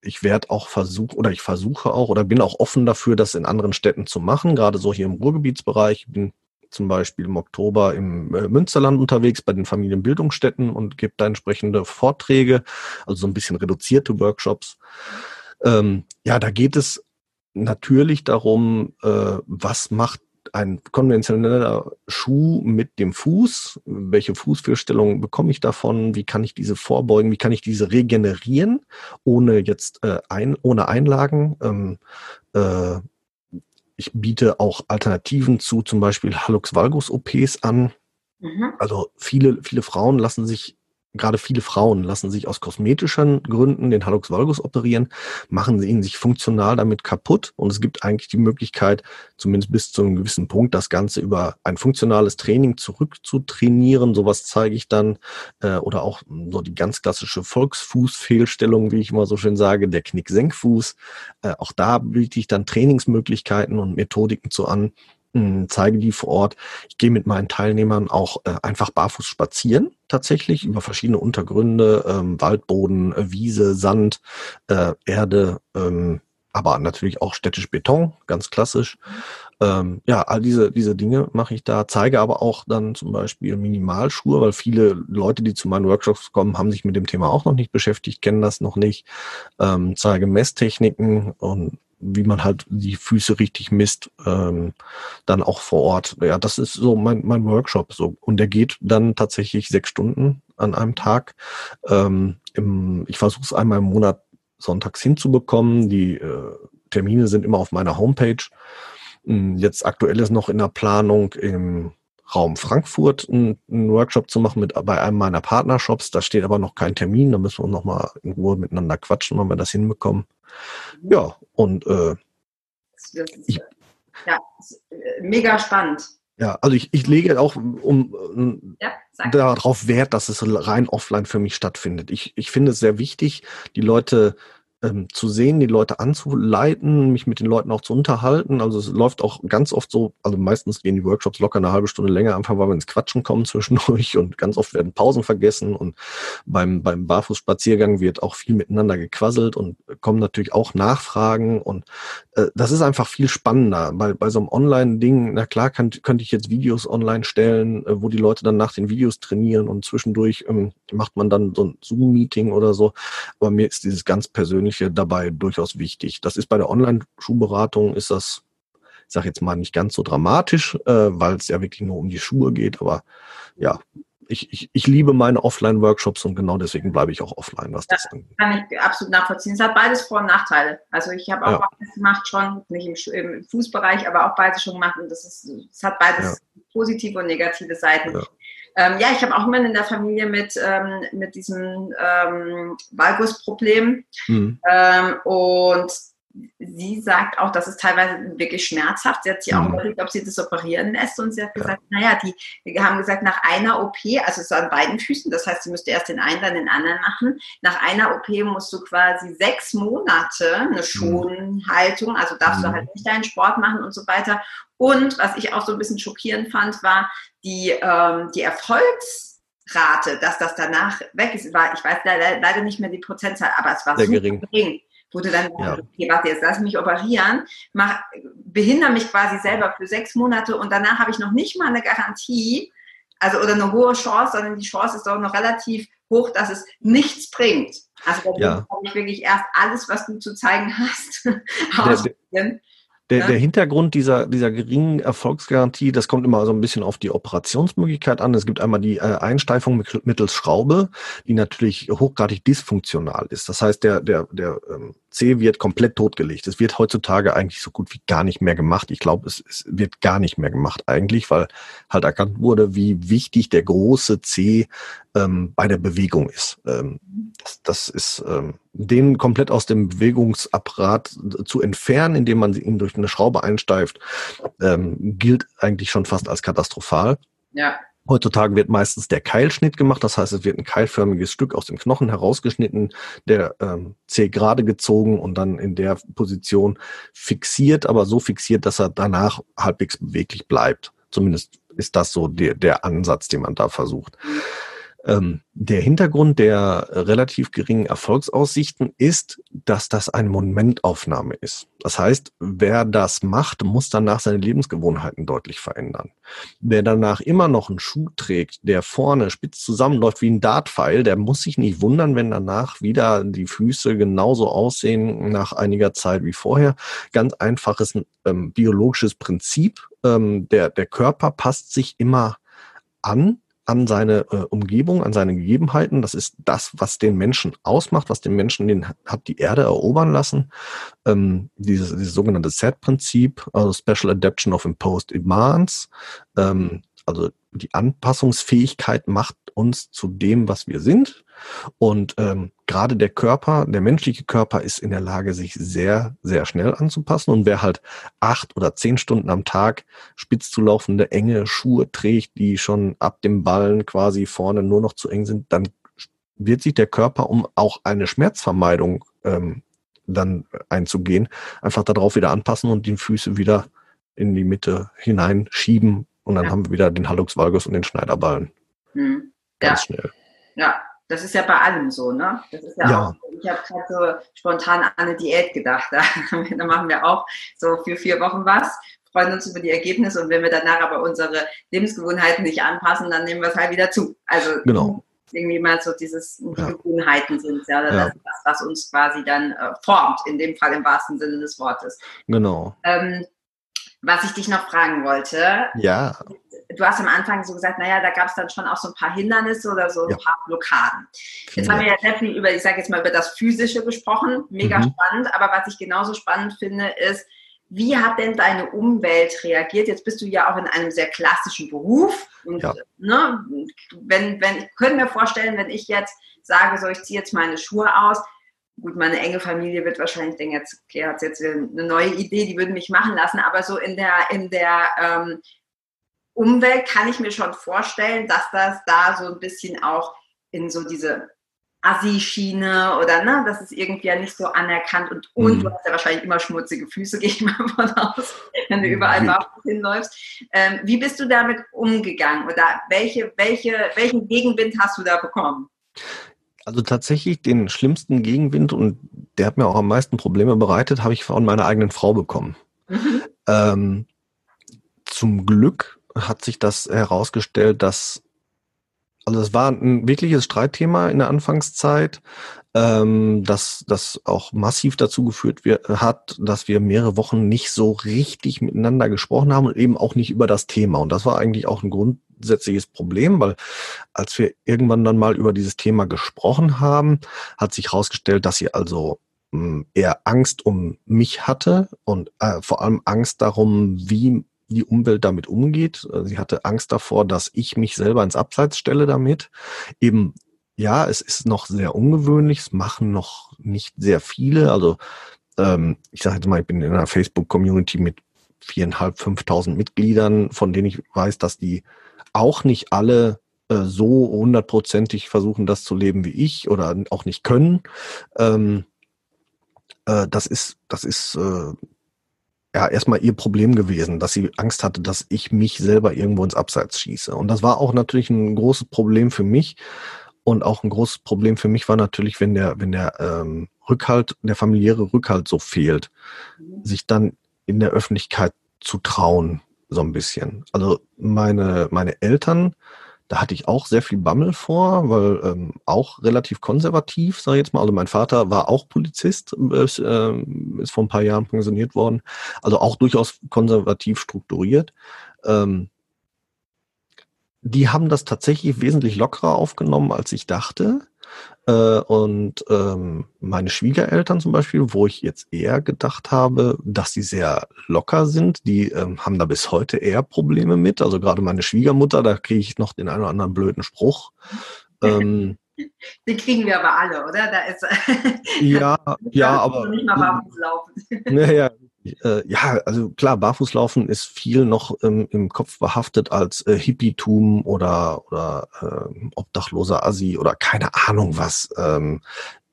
S2: Ich werde auch versuchen oder ich versuche auch oder bin auch offen dafür, das in anderen Städten zu machen, gerade so hier im Ruhrgebietsbereich. Ich bin zum Beispiel im Oktober im äh, Münsterland unterwegs bei den Familienbildungsstätten und gebe da entsprechende Vorträge, also so ein bisschen reduzierte Workshops. Ähm, ja, da geht es natürlich darum, äh, was macht ein konventioneller Schuh mit dem Fuß? Welche Fußfehlstellungen bekomme ich davon? Wie kann ich diese vorbeugen? Wie kann ich diese regenerieren, ohne jetzt äh, ein, ohne Einlagen? Ähm, äh, ich biete auch Alternativen zu zum Beispiel Hallux Valgus OPs an. Mhm. Also viele, viele Frauen lassen sich gerade viele Frauen lassen sich aus kosmetischen Gründen den Hallux valgus operieren, machen sie ihn sich funktional damit kaputt und es gibt eigentlich die Möglichkeit, zumindest bis zu einem gewissen Punkt, das Ganze über ein funktionales Training zurückzutrainieren. Sowas zeige ich dann äh, oder auch so die ganz klassische Volksfußfehlstellung, wie ich immer so schön sage, der Knick-Senkfuß. Äh, auch da biete ich dann Trainingsmöglichkeiten und Methodiken zu an, zeige die vor Ort. Ich gehe mit meinen Teilnehmern auch äh, einfach barfuß spazieren, tatsächlich über verschiedene Untergründe, ähm, Waldboden, äh, Wiese, Sand, äh, Erde, ähm, aber natürlich auch städtisch Beton, ganz klassisch. Ähm, ja, all diese, diese Dinge mache ich da, zeige aber auch dann zum Beispiel Minimalschuhe, weil viele Leute, die zu meinen Workshops kommen, haben sich mit dem Thema auch noch nicht beschäftigt, kennen das noch nicht. Ähm, zeige Messtechniken und wie man halt die Füße richtig misst, ähm, dann auch vor Ort. Ja, das ist so mein, mein Workshop. So. Und der geht dann tatsächlich sechs Stunden an einem Tag. Ähm, im, ich versuche es einmal im Monat sonntags hinzubekommen. Die äh, Termine sind immer auf meiner Homepage. Hm, jetzt aktuell ist noch in der Planung im Raum Frankfurt einen, Workshop zu machen mit bei einem meiner Partnershops. Da steht aber noch kein Termin. Da müssen wir noch mal in Ruhe miteinander quatschen, wenn wir das hinbekommen. Ja, und äh,
S1: ich, ja, äh, mega spannend.
S2: Ja, also ich, ich lege auch um, ja, darauf Wert, dass es rein offline für mich stattfindet. Ich, ich finde es sehr wichtig, die Leute ähm, zu sehen, die Leute anzuleiten, mich mit den Leuten auch zu unterhalten. Also es läuft auch ganz oft so, also meistens gehen die Workshops locker eine halbe Stunde länger, einfach weil wir ins Quatschen kommen zwischendurch und ganz oft werden Pausen vergessen und beim, beim Barfußspaziergang wird auch viel miteinander gequasselt und kommen natürlich auch Nachfragen und äh, das ist einfach viel spannender, weil bei so einem Online-Ding, na klar, kann, könnte ich jetzt Videos online stellen, äh, wo die Leute dann nach den Videos trainieren und zwischendurch ähm, macht man dann so ein Zoom-Meeting oder so, aber mir ist dieses ganz persönliche Persönliche dabei durchaus wichtig. Das ist bei der Online-Schuhberatung ist das, ich sage jetzt mal, nicht ganz so dramatisch, äh, weil es ja wirklich nur um die Schuhe geht. Aber ja, ich, ich, ich liebe meine Offline-Workshops und genau deswegen bleibe ich auch offline, was das,
S1: das angeht. Kann ich absolut nachvollziehen. Es hat beides Vor- und Nachteile. Also ich habe auch ja. beides gemacht schon, nicht im, im, Fußbereich, aber auch beides schon gemacht und das ist, es hat beides ja. positive und negative Seiten. Ja. Ähm, ja, ich habe auch jemanden in der Familie mit, ähm, mit diesem ähm, Valgusproblem. Mhm. Ähm, und sie sagt auch, das ist teilweise wirklich schmerzhaft. Sie hat sich auch mhm. überlegt, ob sie das operieren lässt. Und sie hat gesagt, ja. naja, die haben gesagt, nach einer OP, also es ist an beiden Füßen, das heißt, sie müsste erst den einen, dann den anderen machen. Nach einer OP musst du quasi sechs Monate eine mhm. Schonhaltung, also darfst mhm. du halt nicht deinen Sport machen und so weiter. Und was ich auch so ein bisschen schockierend fand, war die, ähm, die Erfolgsrate, dass das danach weg ist, war, ich weiß leider, leider nicht mehr die Prozentzahl, aber es war
S2: Sehr super gering. gering
S1: wo du dann ja. okay, warte, jetzt lass mich operieren, mach, behindere mich quasi selber für sechs Monate und danach habe ich noch nicht mal eine Garantie, also oder eine hohe Chance, sondern die Chance ist doch noch relativ hoch, dass es nichts bringt. Also da ja. ich wirklich erst alles, was du zu zeigen hast, ausprobieren.
S2: Der, ja. der Hintergrund dieser, dieser geringen Erfolgsgarantie, das kommt immer so ein bisschen auf die Operationsmöglichkeit an. Es gibt einmal die äh, Einsteifung mittels Schraube, die natürlich hochgradig dysfunktional ist. Das heißt, der, der, der ähm, C wird komplett totgelegt. Es wird heutzutage eigentlich so gut wie gar nicht mehr gemacht. Ich glaube, es, es wird gar nicht mehr gemacht eigentlich, weil halt erkannt wurde, wie wichtig der große C ähm, bei der Bewegung ist. Ähm, das, das ist ähm, den komplett aus dem Bewegungsapparat zu entfernen, indem man ihn durch eine Schraube einsteift, ähm, gilt eigentlich schon fast als katastrophal.
S1: Ja.
S2: Heutzutage wird meistens der Keilschnitt gemacht, das heißt, es wird ein keilförmiges Stück aus dem Knochen herausgeschnitten, der ähm, C gerade gezogen und dann in der Position fixiert, aber so fixiert, dass er danach halbwegs beweglich bleibt. Zumindest ist das so der, der Ansatz, den man da versucht. Ähm, der Hintergrund der relativ geringen Erfolgsaussichten ist, dass das eine Momentaufnahme ist. Das heißt, wer das macht, muss danach seine Lebensgewohnheiten deutlich verändern. Wer danach immer noch einen Schuh trägt, der vorne spitz zusammenläuft wie ein Dartpfeil, der muss sich nicht wundern, wenn danach wieder die Füße genauso aussehen nach einiger Zeit wie vorher. Ganz einfaches ähm, biologisches Prinzip. Ähm, der, der Körper passt sich immer an an seine äh, Umgebung, an seine Gegebenheiten. Das ist das, was den Menschen ausmacht, was den Menschen den hat die Erde erobern lassen. Ähm, dieses, dieses sogenannte SAT-Prinzip, also Special Adaption of Imposed Demands. Ähm, also die Anpassungsfähigkeit macht uns zu dem, was wir sind. Und ähm, gerade der Körper, der menschliche Körper ist in der Lage, sich sehr, sehr schnell anzupassen. Und wer halt acht oder zehn Stunden am Tag spitz zu laufende, enge Schuhe trägt, die schon ab dem Ballen quasi vorne nur noch zu eng sind, dann wird sich der Körper, um auch eine Schmerzvermeidung ähm, dann einzugehen, einfach darauf wieder anpassen und die Füße wieder in die Mitte hineinschieben und dann ja. haben wir wieder den Hallux valgus und den Schneiderballen.
S1: Mhm. Ganz ja. schnell. Ja, das ist ja bei allem so, ne? Das ist ja, ja. auch, ich habe gerade so spontan an eine Diät gedacht. Da, da machen wir auch so für vier Wochen was, freuen uns über die Ergebnisse und wenn wir danach aber unsere Lebensgewohnheiten nicht anpassen, dann nehmen wir es halt wieder zu. Also
S2: genau.
S1: irgendwie mal so dieses die ja. Gewohnheiten sind, ja, das ja. ist das, was uns quasi dann äh, formt, in dem Fall im wahrsten Sinne des Wortes.
S2: Genau.
S1: Ähm, was ich dich noch fragen wollte.
S2: Ja.
S1: Du hast am Anfang so gesagt, naja, da gab es dann schon auch so ein paar Hindernisse oder so ein ja. paar Blockaden. Jetzt haben wir ja sehr viel über, ich sage jetzt mal, über das Physische gesprochen. Mega mhm. spannend. Aber was ich genauso spannend finde, ist, wie hat denn deine Umwelt reagiert? Jetzt bist du ja auch in einem sehr klassischen Beruf. Und, ja. ne, wenn, wenn, ich könnte mir vorstellen, wenn ich jetzt sage, so, ich ziehe jetzt meine Schuhe aus, gut, meine enge Familie wird wahrscheinlich denken, jetzt, Claire hat jetzt eine neue Idee, die würden mich machen lassen, aber so in der, in der ähm, Umwelt kann ich mir schon vorstellen, dass das da so ein bisschen auch in so diese Assi-Schiene oder ne, das ist irgendwie ja nicht so anerkannt und, und mhm. du hast ja wahrscheinlich immer schmutzige Füße, gehe ich mal von aus, wenn du überall barfuß hinläufst. Ähm, wie bist du damit umgegangen oder welche, welche, welchen Gegenwind hast du da bekommen?
S2: Also tatsächlich den schlimmsten Gegenwind und der hat mir auch am meisten Probleme bereitet, habe ich von meiner eigenen Frau bekommen. Mhm. Ähm, zum Glück hat sich das herausgestellt, dass also es war ein wirkliches Streitthema in der Anfangszeit, ähm, dass das auch massiv dazu geführt wird, hat, dass wir mehrere Wochen nicht so richtig miteinander gesprochen haben und eben auch nicht über das Thema. Und das war eigentlich auch ein Grund, grundsätzliches Problem, weil als wir irgendwann dann mal über dieses Thema gesprochen haben, hat sich herausgestellt, dass sie also hm, eher Angst um mich hatte und äh, vor allem Angst darum, wie die Umwelt damit umgeht. Sie hatte Angst davor, dass ich mich selber ins Abseits stelle damit. Eben, ja, es ist noch sehr ungewöhnlich, es machen noch nicht sehr viele. Also ähm, ich sage jetzt mal, ich bin in einer Facebook-Community mit viereinhalb, fünftausend Mitgliedern, von denen ich weiß, dass die auch nicht alle äh, so hundertprozentig versuchen, das zu leben wie ich oder auch nicht können. Ähm, äh, das ist, das ist äh, ja erstmal ihr Problem gewesen, dass sie Angst hatte, dass ich mich selber irgendwo ins Abseits schieße. Und das war auch natürlich ein großes Problem für mich. Und auch ein großes Problem für mich war natürlich, wenn der, wenn der ähm, Rückhalt, der familiäre Rückhalt so fehlt, sich dann in der Öffentlichkeit zu trauen, so ein bisschen. Also meine, meine Eltern da hatte ich auch sehr viel Bammel vor, weil ähm, auch relativ konservativ, sage ich jetzt mal. Also mein Vater war auch Polizist, ist, äh, ist vor ein paar Jahren pensioniert worden. Also auch durchaus konservativ strukturiert. Ähm, die haben das tatsächlich wesentlich lockerer aufgenommen, als ich dachte. Äh, und ähm, meine Schwiegereltern zum Beispiel, wo ich jetzt eher gedacht habe, dass sie sehr locker sind, die ähm, haben da bis heute eher Probleme mit. Also gerade meine Schwiegermutter, da kriege ich noch den einen oder anderen blöden Spruch.
S1: Ähm, den kriegen wir aber alle, oder? Da ist
S2: ja, ja, aber nicht mal laufen. Ja, ja, äh, ja, also klar, Barfußlaufen ist viel noch ähm, im Kopf behaftet als äh, Hippietum oder oder äh, obdachloser Assi oder keine Ahnung was, ähm,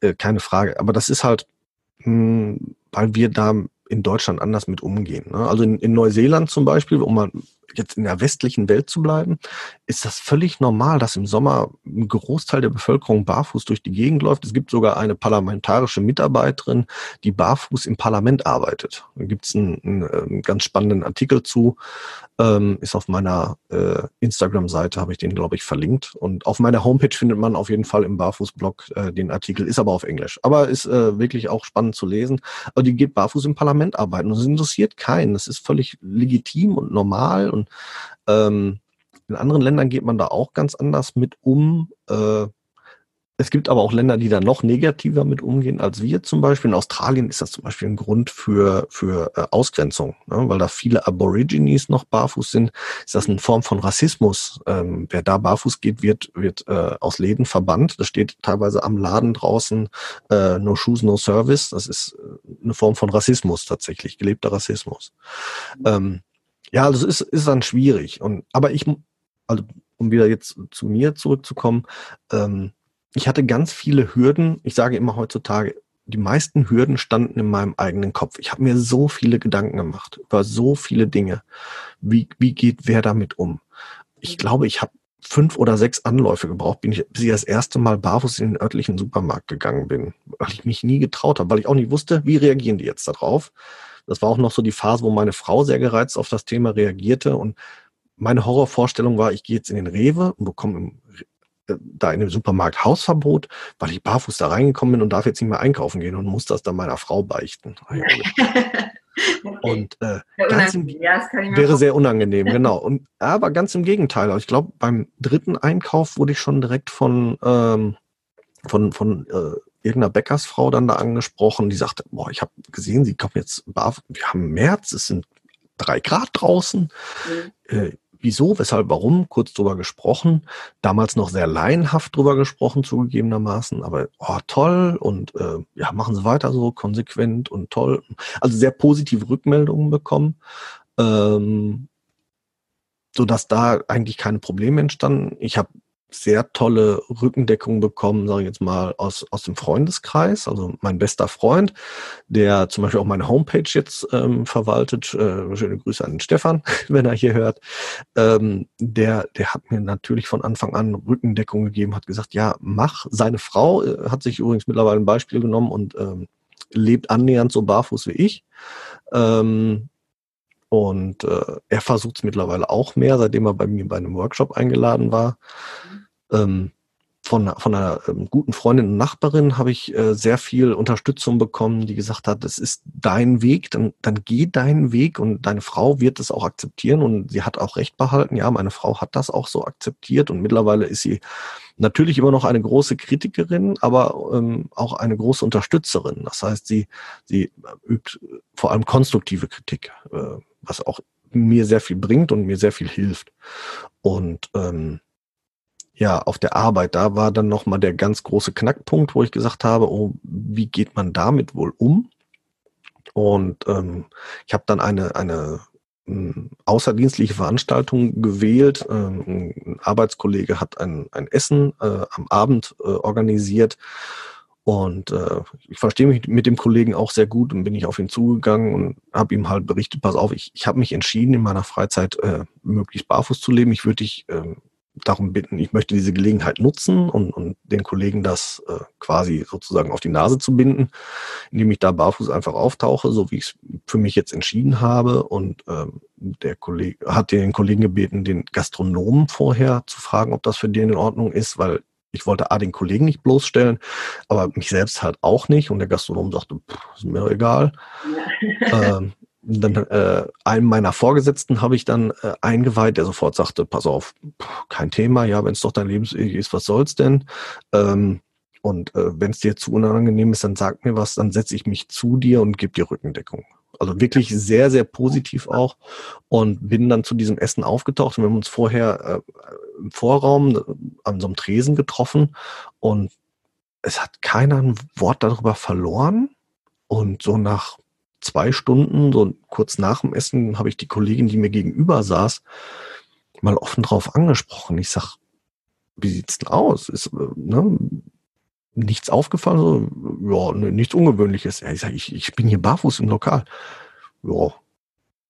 S2: äh, keine Frage. Aber das ist halt, mh, hm, weil wir da in Deutschland anders mit umgehen. Ne? Also in, in Neuseeland zum Beispiel, um mal jetzt in der westlichen Welt zu bleiben, ist das völlig normal, dass im Sommer ein Großteil der Bevölkerung barfuß durch die Gegend läuft. Es gibt sogar eine parlamentarische Mitarbeiterin, die barfuß im Parlament arbeitet. Da gibt es einen, einen, einen, ganz spannenden Artikel zu, ähm, ist auf meiner äh, Instagram-Seite, habe ich den, glaube ich, verlinkt. Und auf meiner Homepage findet man auf jeden Fall im Barfuß-Blog äh, den Artikel, ist aber auf Englisch. Aber ist äh, wirklich auch spannend zu lesen. Aber die geht barfuß im Parlament arbeiten und es interessiert keinen. Das ist völlig legitim und normal und ähm, in anderen Ländern geht man da auch ganz anders mit um. Äh, es gibt aber auch Länder, die da noch negativer mit umgehen als wir zum Beispiel. In Australien ist das zum Beispiel ein Grund für, für äh, Ausgrenzung, ne? weil da viele Aborigines noch barfuß sind. Ist das eine Form von Rassismus? Ähm, wer da barfuß geht, wird, wird äh, aus Läden verbannt. Das steht teilweise am Laden draußen, äh, no shoes, no service. Das ist äh, eine Form von Rassismus tatsächlich, gelebter Rassismus. Ähm, ja, also es ist, ist dann schwierig. Und, aber ich, also um wieder jetzt zu mir zurückzukommen, ähm, ich hatte ganz viele Hürden. Ich sage immer heutzutage, die meisten Hürden standen in meinem eigenen Kopf. Ich habe mir so viele Gedanken gemacht über so viele Dinge. Wie, wie geht wer damit um? Ich glaube, ich habe fünf oder sechs Anläufe gebraucht, bin ich, bis ich das erste Mal barfuß in den örtlichen Supermarkt gegangen bin, weil ich mich nie getraut habe, weil ich auch nicht wusste, wie reagieren die jetzt darauf. Das war auch noch so die Phase, wo meine Frau sehr gereizt auf das Thema reagierte und meine Horrorvorstellung war, ich gehe jetzt in den Rewe und bekomme im, äh, da in dem Supermarkt Hausverbot, weil ich barfuß da reingekommen bin und darf jetzt nicht mehr einkaufen gehen und muss das dann meiner Frau beichten. Und äh, ganz im, ja, wäre sehr unangenehm, genau. Und aber ganz im Gegenteil. Also ich glaube, beim dritten Einkauf wurde ich schon direkt von ähm, von von äh, irgendeiner Bäckersfrau dann da angesprochen, die sagte, boah, ich habe gesehen, sie kommen jetzt, wir haben März, es sind drei Grad draußen. Mhm. Äh, wieso, weshalb, warum? Kurz drüber gesprochen. Damals noch sehr laienhaft drüber gesprochen, zugegebenermaßen, aber oh, toll und äh, ja, machen Sie weiter so, konsequent und toll. Also sehr positive Rückmeldungen bekommen. Ähm, so dass da eigentlich keine Probleme entstanden. Ich habe sehr tolle Rückendeckung bekommen, sage ich jetzt mal, aus, aus dem Freundeskreis. Also mein bester Freund, der zum Beispiel auch meine Homepage jetzt ähm, verwaltet, äh, schöne Grüße an den Stefan, wenn er hier hört, ähm, der, der hat mir natürlich von Anfang an Rückendeckung gegeben, hat gesagt, ja, mach. Seine Frau äh, hat sich übrigens mittlerweile ein Beispiel genommen und ähm, lebt annähernd so barfuß wie ich. Ähm, und äh, er versucht es mittlerweile auch mehr, seitdem er bei mir bei einem Workshop eingeladen war. Ähm, von, von einer ähm, guten Freundin und Nachbarin habe ich äh, sehr viel Unterstützung bekommen, die gesagt hat, das ist dein Weg, dann, dann geh deinen Weg und deine Frau wird es auch akzeptieren und sie hat auch recht behalten. Ja, meine Frau hat das auch so akzeptiert und mittlerweile ist sie natürlich immer noch eine große Kritikerin, aber ähm, auch eine große Unterstützerin. Das heißt, sie, sie übt vor allem konstruktive Kritik, äh, was auch mir sehr viel bringt und mir sehr viel hilft. Und ähm, ja, auf der Arbeit, da war dann nochmal der ganz große Knackpunkt, wo ich gesagt habe, oh, wie geht man damit wohl um? Und ähm, ich habe dann eine, eine ähm, außerdienstliche Veranstaltung gewählt. Ähm, ein Arbeitskollege hat ein, ein Essen äh, am Abend äh, organisiert und äh, ich verstehe mich mit dem Kollegen auch sehr gut und bin ich auf ihn zugegangen und habe ihm halt berichtet, pass auf, ich, ich habe mich entschieden, in meiner Freizeit äh, möglichst barfuß zu leben. Ich würde dich äh, darum bitten, ich möchte diese Gelegenheit nutzen und, und den Kollegen das äh, quasi sozusagen auf die Nase zu binden, indem ich da barfuß einfach auftauche, so wie ich es für mich jetzt entschieden habe. Und ähm, der Kollege hat den Kollegen gebeten, den Gastronomen vorher zu fragen, ob das für den in Ordnung ist, weil ich wollte A, den Kollegen nicht bloßstellen, aber mich selbst halt auch nicht. Und der Gastronom sagte, pff, ist mir egal. Ja. ähm, dann äh, einem meiner Vorgesetzten habe ich dann äh, eingeweiht, der sofort sagte, pass auf, kein Thema, ja, wenn es doch dein Lebensweg ist, was soll's denn? Ähm, und äh, wenn es dir zu unangenehm ist, dann sag mir was, dann setze ich mich zu dir und gebe dir Rückendeckung. Also wirklich sehr, sehr positiv auch. Und bin dann zu diesem Essen aufgetaucht. Wir haben uns vorher äh, im Vorraum äh, an so einem Tresen getroffen und es hat keiner ein Wort darüber verloren. Und so nach zwei Stunden, so kurz nach dem Essen, habe ich die Kollegin, die mir gegenüber saß, mal offen drauf angesprochen. Ich sag, wie sieht's denn aus? Ist äh, ne, nichts aufgefallen? So, ja, ne, nichts Ungewöhnliches. Ja, ich sag, ich, ich bin hier barfuß im Lokal. Ja,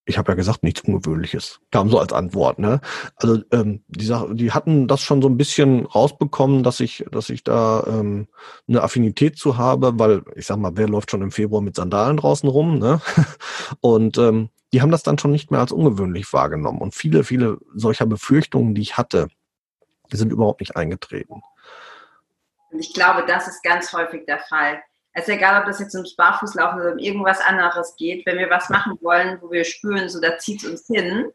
S2: ich habe ja gesagt, nichts Ungewöhnliches. Kam so als Antwort, ne? Also ähm, die, Sache, die hatten das schon so ein bisschen rausbekommen, dass ich, dass ich da ähm, eine Affinität zu habe, weil ich sag mal, wer läuft schon im Februar mit Sandalen draußen rum, ne? Und ähm, die haben das dann schon nicht mehr als ungewöhnlich wahrgenommen. Und viele, viele solcher Befürchtungen, die ich hatte, sind überhaupt nicht eingetreten.
S1: Und ich glaube, das ist ganz häufig der Fall es ist egal, ob das jetzt ums Barfußlaufen oder um irgendwas anderes geht, wenn wir was machen wollen, wo wir spüren, so da zieht es uns hin,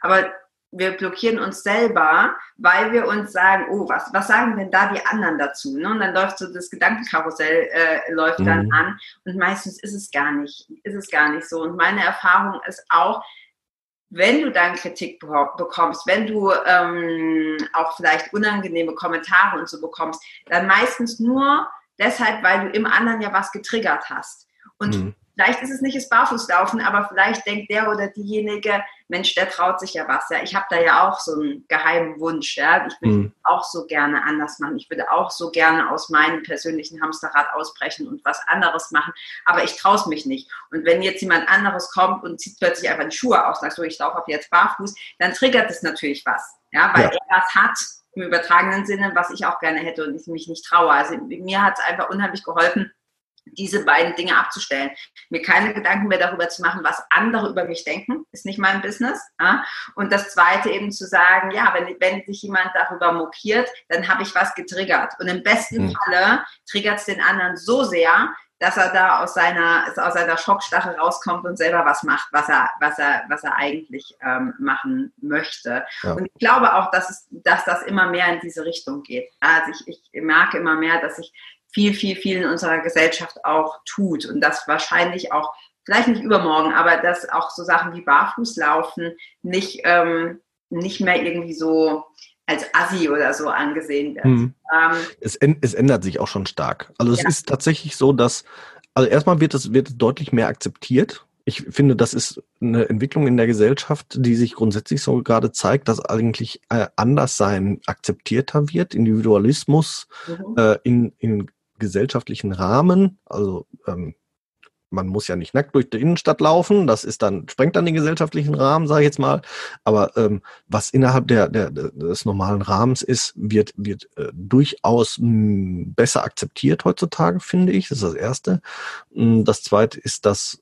S1: aber wir blockieren uns selber, weil wir uns sagen, oh, was, was sagen denn da die anderen dazu? Ne? Und dann läuft so das Gedankenkarussell äh, läuft mhm. dann an und meistens ist es gar nicht, ist es gar nicht so. Und meine Erfahrung ist auch, wenn du dann Kritik bekommst, wenn du ähm, auch vielleicht unangenehme Kommentare und so bekommst, dann meistens nur, deshalb, weil du im anderen ja was getriggert hast. Und mhm. vielleicht ist es nicht das Barfußlaufen, aber vielleicht denkt der oder diejenige, Mensch, der traut sich ja was. Ja, ich habe da ja auch so einen geheimen Wunsch. Ja, ich würde mhm. auch so gerne anders machen. Ich würde auch so gerne aus meinem persönlichen Hamsterrad ausbrechen und was anderes machen. Aber ich traue es mich nicht. Und wenn jetzt jemand anderes kommt und zieht plötzlich einfach die Schuhe aus, sagt so, ich laufe ab jetzt barfuß, dann triggert es natürlich was. Ja, weil ja. er was hat, im übertragenen Sinne, was ich auch gerne hätte und ich mich nicht traue. Also mir hat es einfach unheimlich geholfen, diese beiden Dinge abzustellen. Mir keine Gedanken mehr darüber zu machen, was andere über mich denken, ist nicht mein Business. Ja? Und das Zweite eben zu sagen, ja, wenn, wenn sich jemand darüber mokiert, dann habe ich was getriggert. Und im besten mhm. Falle triggert es den anderen so sehr, dass er da aus seiner, aus seiner Schockstarre rauskommt und selber was macht, was er, was er, was er eigentlich ähm, machen möchte. Ja. Und ich glaube auch, dass, es, dass das immer mehr in diese Richtung geht. Also ich, ich merke immer mehr, dass sich viel, viel, viel in unserer Gesellschaft auch tut und das wahrscheinlich auch, vielleicht nicht übermorgen, aber dass auch so Sachen wie Barfußlaufen nicht, ähm, nicht mehr irgendwie so als Assi oder so angesehen wird. Hm.
S2: Ähm, es, es, ändert sich auch schon stark. Also es ja. ist tatsächlich so, dass, also erstmal wird es, wird deutlich mehr akzeptiert. Ich finde, das ist eine Entwicklung in der Gesellschaft, die sich grundsätzlich so gerade zeigt, dass eigentlich äh, Anderssein akzeptierter wird, Individualismus mhm. äh, in, in gesellschaftlichen Rahmen, also ähm, man muss ja nicht nackt durch die Innenstadt laufen, das ist dann, sprengt dann den gesellschaftlichen Rahmen, sage ich jetzt mal. Aber ähm, was innerhalb der, der, des normalen Rahmens ist, wird, wird äh, durchaus mh, hm, besser akzeptiert heutzutage, finde ich. Das ist das Erste. Hm, das Zweite ist, dass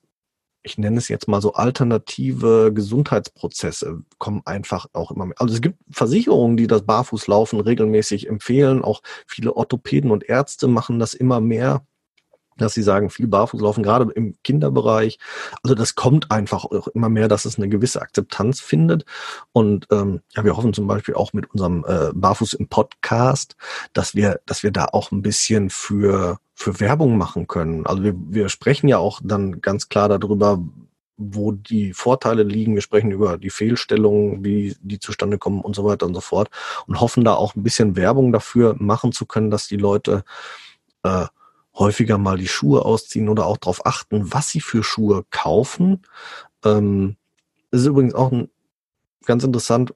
S2: ich nenne es jetzt mal so alternative Gesundheitsprozesse kommen einfach auch immer mehr. Also es gibt Versicherungen, die das Barfußlaufen regelmäßig empfehlen. Auch viele Orthopäden und Ärzte machen das immer mehr dass sie sagen, viel barfuß laufen, gerade im Kinderbereich. Also das kommt einfach auch immer mehr, dass es eine gewisse Akzeptanz findet. Und ähm, ja, wir hoffen zum Beispiel auch mit unserem äh, Barfuß im Podcast, dass wir, dass wir da auch ein bisschen für für Werbung machen können. Also wir, wir sprechen ja auch dann ganz klar darüber, wo die Vorteile liegen. Wir sprechen über die Fehlstellungen, wie die zustande kommen und so weiter und so fort und hoffen da auch ein bisschen Werbung dafür machen zu können, dass die Leute äh, häufiger mal die Schuhe ausziehen oder auch darauf achten, was sie für Schuhe kaufen. Ähm, ist übrigens auch ein, ganz interessant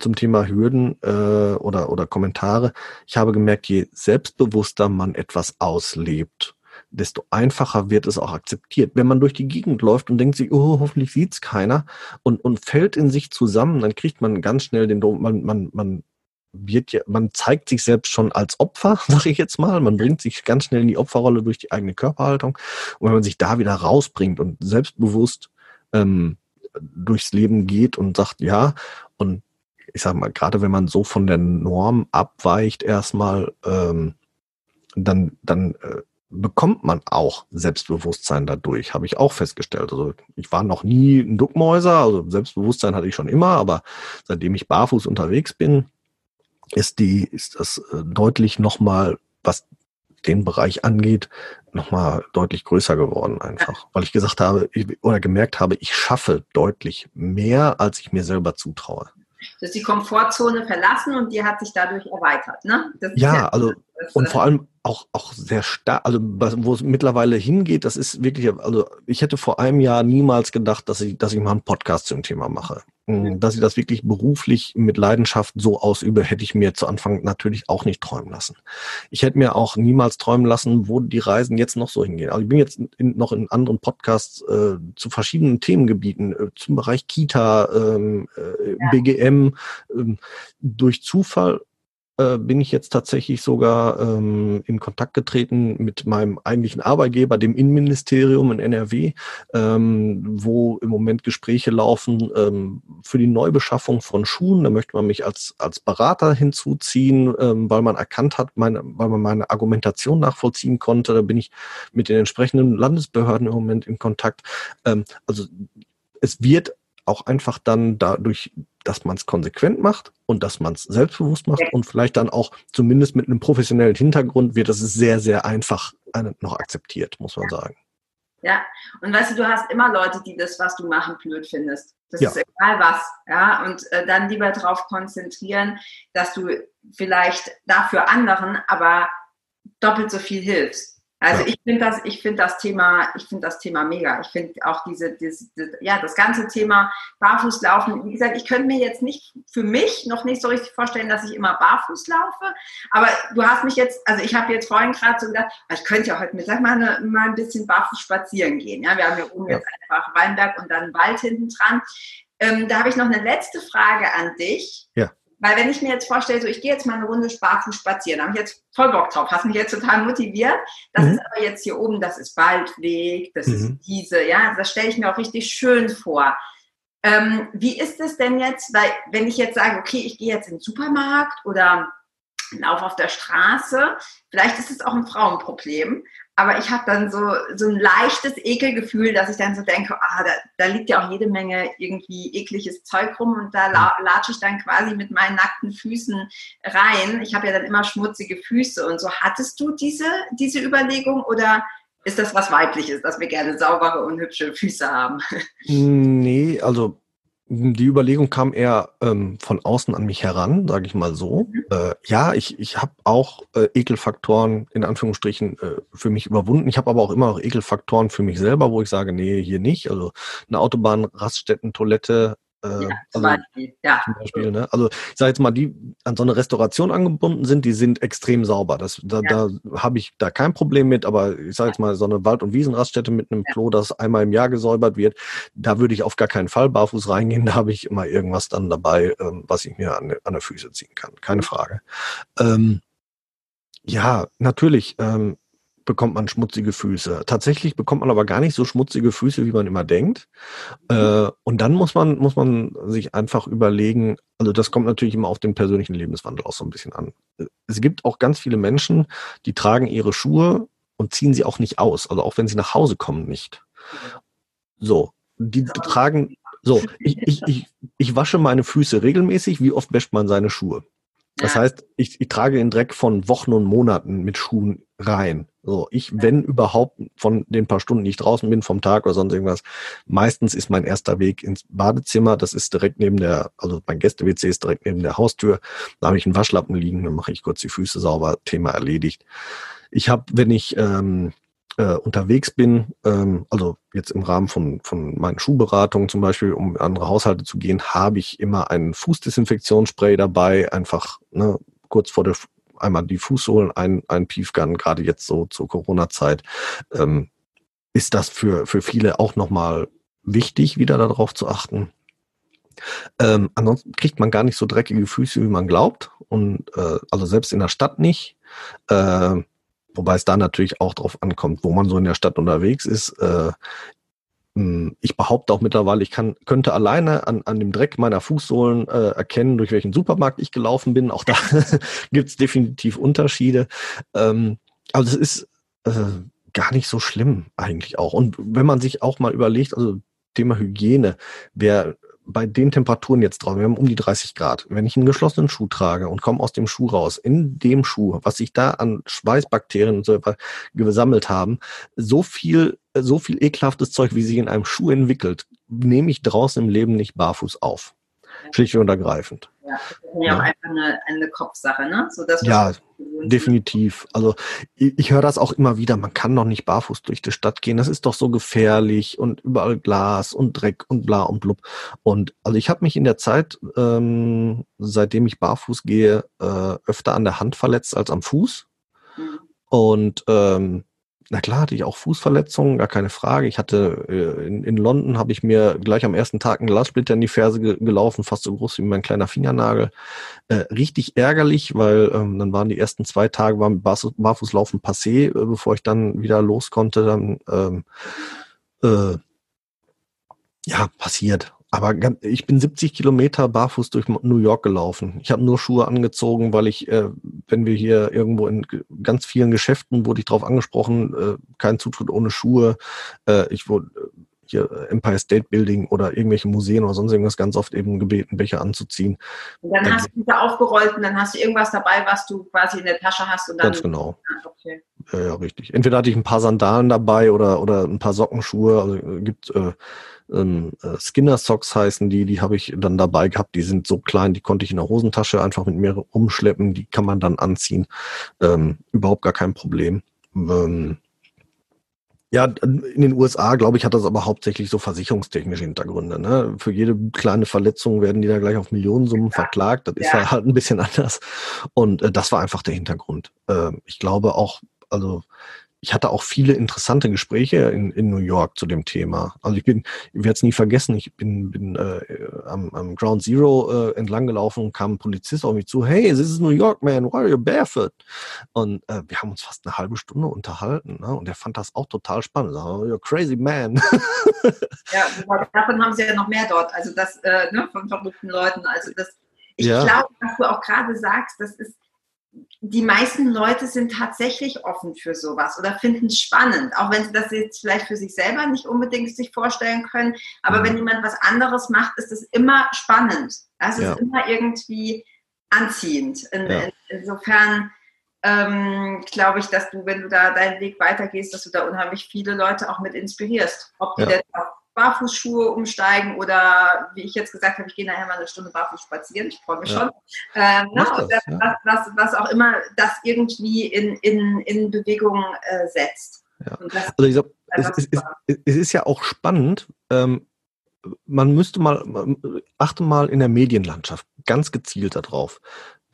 S2: zum Thema Hürden äh, oder, oder Kommentare. Ich habe gemerkt, je selbstbewusster man etwas auslebt, desto einfacher wird es auch akzeptiert. Wenn man durch die Gegend läuft und denkt sich, oh, hoffentlich sieht's keiner und, und fällt in sich zusammen, dann kriegt man ganz schnell den, man, man, man wird ja, man zeigt sich selbst schon als Opfer, sage ich jetzt mal. Man bringt sich ganz schnell in die Opferrolle durch die eigene Körperhaltung. Und wenn man sich da wieder rausbringt und selbstbewusst ähm, durchs Leben geht und sagt, ja, und ich sage mal, gerade wenn man so von der Norm abweicht erstmal, ähm, dann, dann äh, bekommt man auch Selbstbewusstsein dadurch, habe ich auch festgestellt. Also ich war noch nie ein Duckmäuser, also Selbstbewusstsein hatte ich schon immer, aber seitdem ich barfuß unterwegs bin, ist die, ist das äh, deutlich nochmal, was den Bereich angeht, nochmal deutlich größer geworden einfach. Weil ich gesagt habe, ich, oder gemerkt habe, ich schaffe deutlich mehr, als ich mir selber zutraue.
S1: Du hast die Komfortzone verlassen und die hat sich dadurch erweitert, ne?
S2: ja, ja, also und vor allem auch, auch sehr stark, also wo es mittlerweile hingeht, das ist wirklich, also ich hätte vor einem Jahr niemals gedacht, dass ich, dass ich mal einen Podcast zum Thema mache. Mm, dass ich das wirklich beruflich mit Leidenschaft so ausübe, hätte ich mir zu Anfang natürlich auch nicht träumen lassen. Ich hätte mir auch niemals träumen lassen, wo die Reisen jetzt noch so hingehen. Also ich bin jetzt in, noch in anderen Podcasts äh, zu verschiedenen Themengebieten, äh, zum Bereich Kita, ähm, äh, ja. BGM, äh, durch Zufall äh, bin ich jetzt tatsächlich sogar ähm, in Kontakt getreten mit meinem eigentlichen Arbeitgeber, dem Innenministerium in NRW, ähm, wo im Moment Gespräche laufen ähm, für die Neubeschaffung von Schuhen. Da möchte man mich als, als Berater hinzuziehen, ähm, weil man erkannt hat, meine, weil man meine Argumentation nachvollziehen konnte. Da bin ich mit den entsprechenden Landesbehörden im Moment in Kontakt. Ähm, also es wird auch einfach dann dadurch, dass man es konsequent macht und dass man es selbstbewusst macht und vielleicht dann auch zumindest mit einem professionellen Hintergrund wird das sehr, sehr einfach noch akzeptiert, muss man sagen.
S1: Ja, und weißt du, du hast immer Leute, die das, was du machen, blöd findest. Das ja. ist egal was. Ja, und äh, dann lieber darauf konzentrieren, dass du vielleicht dafür anderen aber doppelt so viel hilfst. Also ja. ich finde das, ich finde das Thema, ich finde das Thema mega. Ich finde auch diese, diese, ja, das ganze Thema Barfußlaufen. Wie gesagt, ich könnte mir jetzt nicht für mich noch nicht so richtig vorstellen, dass ich immer barfuß laufe. Aber du hast mich jetzt, also ich habe jetzt vorhin gerade so gedacht, ah, ich könnte ja heute Mittag mal, eine, mal ein bisschen barfuß spazieren gehen. Ja, wir haben hier oben ja. jetzt einfach Weinberg und dann Wald hinten dran. Ähm, da habe ich noch eine letzte Frage an dich.
S2: Ja.
S1: Weil wenn ich mir jetzt vorstelle, so ich gehe jetzt mal eine Runde barfuß spazieren, da habe ich jetzt voll Bock drauf, hast mich jetzt total motiviert. Das mhm. ist aber jetzt hier oben, das ist Waldweg, das mhm. ist diese, ja, das stelle ich mir auch richtig schön vor. Ähm, wie ist es denn jetzt, weil wenn ich jetzt sage, okay, ich gehe jetzt in den Supermarkt oder laufe auf der Straße, vielleicht ist es auch ein Frauenproblem, aber ich habe dann so, so ein leichtes Ekelgefühl, dass ich dann so denke, ah, da, da liegt ja auch jede Menge irgendwie ekliges Zeug rum und da la latsche ich dann quasi mit meinen nackten Füßen rein. Ich habe ja dann immer schmutzige Füße und so. Hattest du diese, diese Überlegung oder ist das was Weibliches, dass wir gerne saubere und hübsche Füße haben?
S2: Nee, also die Überlegung kam eher ähm, von außen an mich heran, sage ich mal so. Mhm. Äh, ja, ich, ich habe auch äh, Ekelfaktoren in Anführungsstrichen äh, für mich überwunden. Ich habe aber auch immer noch Ekelfaktoren für mich selber, wo ich sage, nee, hier nicht. Also eine Autobahn-Raststätten-Toilette äh, ja, zum also, Beispiel. Ja. Zum Beispiel ne? Also ich sage jetzt mal, die an so eine Restauration angebunden sind, die sind extrem sauber. Das, da ja. da habe ich da kein Problem mit, aber ich sage jetzt mal, so eine Wald- und Wiesenraststätte mit einem ja. Klo, das einmal im Jahr gesäubert wird, da würde ich auf gar keinen Fall barfuß reingehen. Da habe ich immer irgendwas dann dabei, ähm, was ich mir an, an der Füße ziehen kann. Keine mhm. Frage. Ähm, ja, natürlich. Ähm, bekommt man schmutzige Füße. Tatsächlich bekommt man aber gar nicht so schmutzige Füße, wie man immer denkt. Äh, und dann muss man, muss man sich einfach überlegen, also das kommt natürlich immer auf den persönlichen Lebenswandel auch so ein bisschen an. Es gibt auch ganz viele Menschen, die tragen ihre Schuhe und ziehen sie auch nicht aus, also auch wenn sie nach Hause kommen nicht. So, die tragen, so, ich, ich, ich, ich wasche meine Füße regelmäßig. Wie oft wäscht man seine Schuhe? Das heißt, ich, ich trage den Dreck von Wochen und Monaten mit Schuhen rein. So, ich, wenn überhaupt von den paar Stunden, die ich draußen bin, vom Tag oder sonst irgendwas, meistens ist mein erster Weg ins Badezimmer. Das ist direkt neben der, also mein Gäste-WC ist direkt neben der Haustür. Da habe ich einen Waschlappen liegen, dann mache ich kurz die Füße sauber, Thema erledigt. Ich habe, wenn ich ähm, äh, unterwegs bin, ähm, also jetzt im Rahmen von, von meinen Schuhberatungen zum Beispiel, um in andere Haushalte zu gehen, habe ich immer ein Fußdesinfektionsspray dabei, einfach ne, kurz vor der einmal die Fußsohlen, ein, ein Piefgun, gerade jetzt so zur Corona-Zeit, ähm, ist das für, für viele auch nochmal wichtig, wieder darauf zu achten. Ähm, ansonsten kriegt man gar nicht so dreckige Füße, wie man glaubt. Und äh, also selbst in der Stadt nicht. Äh, wobei es da natürlich auch drauf ankommt, wo man so in der Stadt unterwegs ist. Äh, ich behaupte auch mittlerweile, ich kann, könnte alleine an, an dem Dreck meiner Fußsohlen äh, erkennen, durch welchen Supermarkt ich gelaufen bin. Auch da gibt es definitiv Unterschiede. Ähm, aber das ist äh, gar nicht so schlimm eigentlich auch. Und wenn man sich auch mal überlegt, also Thema Hygiene, wer bei den Temperaturen jetzt drauf, wir haben um die 30 Grad, wenn ich einen geschlossenen Schuh trage und komme aus dem Schuh raus, in dem Schuh, was sich da an Schweißbakterien und so gesammelt haben, so viel, so viel ekelhaftes Zeug, wie sich in einem Schuh entwickelt, nehme ich draußen im Leben nicht barfuß auf. Schlichtweg und ergreifend.
S1: Ja, das ist ja, auch einfach eine, eine Kopfsache, ne?
S2: So, ja, definitiv. Also ich, ich höre das auch immer wieder, man kann doch nicht barfuß durch die Stadt gehen, das ist doch so gefährlich und überall Glas und Dreck und bla und blub. Und also ich habe mich in der Zeit, ähm, seitdem ich barfuß gehe, äh, öfter an der Hand verletzt als am Fuß. Mhm. Und ähm, na klar, hatte ich auch Fußverletzungen, gar keine Frage. Ich hatte äh, in, in London habe ich mir gleich am ersten Tag einen Glassplitter in die Ferse ge gelaufen, fast so groß wie mein kleiner Fingernagel. Äh, richtig ärgerlich, weil ähm, dann waren die ersten zwei Tage beim Barfußlaufen passé, äh, bevor ich dann wieder los konnte. Dann ähm, äh, ja, passiert aber ich bin 70 Kilometer barfuß durch New York gelaufen. Ich habe nur Schuhe angezogen, weil ich, äh, wenn wir hier irgendwo in ganz vielen Geschäften wurde ich darauf angesprochen, äh, kein Zutritt ohne Schuhe. Äh, ich wurde äh, hier Empire State Building oder irgendwelche Museen oder sonst irgendwas ganz oft eben gebeten, welche anzuziehen.
S1: Und dann, dann hast du wieder aufgerollt und dann hast du irgendwas dabei, was du quasi in der Tasche hast und dann.
S2: Ganz genau. Okay. Ja, ja, richtig. Entweder hatte ich ein paar Sandalen dabei oder, oder ein paar Sockenschuhe. Also äh, gibt äh, ähm, äh, Skinner Socks heißen die, die habe ich dann dabei gehabt. Die sind so klein, die konnte ich in der Hosentasche einfach mit mir umschleppen. Die kann man dann anziehen. Ähm, überhaupt gar kein Problem. Ähm, ja, in den USA, glaube ich, hat das aber hauptsächlich so versicherungstechnische Hintergründe. Ne? Für jede kleine Verletzung werden die da gleich auf Millionensummen ja. verklagt. Das ist ja. halt ein bisschen anders. Und äh, das war einfach der Hintergrund. Äh, ich glaube auch, also ich hatte auch viele interessante Gespräche in, in New York zu dem Thema. Also ich bin, ich werde es nie vergessen, ich bin, bin äh, am, am Ground Zero äh, entlang gelaufen und kam ein Polizist auf mich zu, hey, this is New York, man, why are you barefoot? Und äh, wir haben uns fast eine halbe Stunde unterhalten ne? und er fand das auch total spannend. So, You're crazy man.
S1: ja, davon haben sie ja noch mehr dort, also das äh, ne, von verrückten Leuten. Also das, ich ja. glaube, was du auch gerade sagst, das ist die meisten Leute sind tatsächlich offen für sowas oder finden es spannend, auch wenn sie das jetzt vielleicht für sich selber nicht unbedingt sich vorstellen können. Aber mhm. wenn jemand was anderes macht, ist es immer spannend. Das ja. ist immer irgendwie anziehend. In, ja. in, insofern ähm, glaube ich, dass du, wenn du da deinen Weg weitergehst, dass du da unheimlich viele Leute auch mit inspirierst. Ob die ja. jetzt auf Barfußschuhe umsteigen oder wie ich jetzt gesagt habe, ich gehe nachher mal eine Stunde barfuß spazieren, ich freue mich ja. schon. Ähm, na, ne, das, ja. was, was, auch immer das irgendwie in, in, in Bewegung äh, setzt.
S2: Ja. Das, also ich glaube, es, es, es, es, ist ja auch spannend, ähm, man müsste mal, achte mal in der Medienlandschaft ganz gezielt darauf.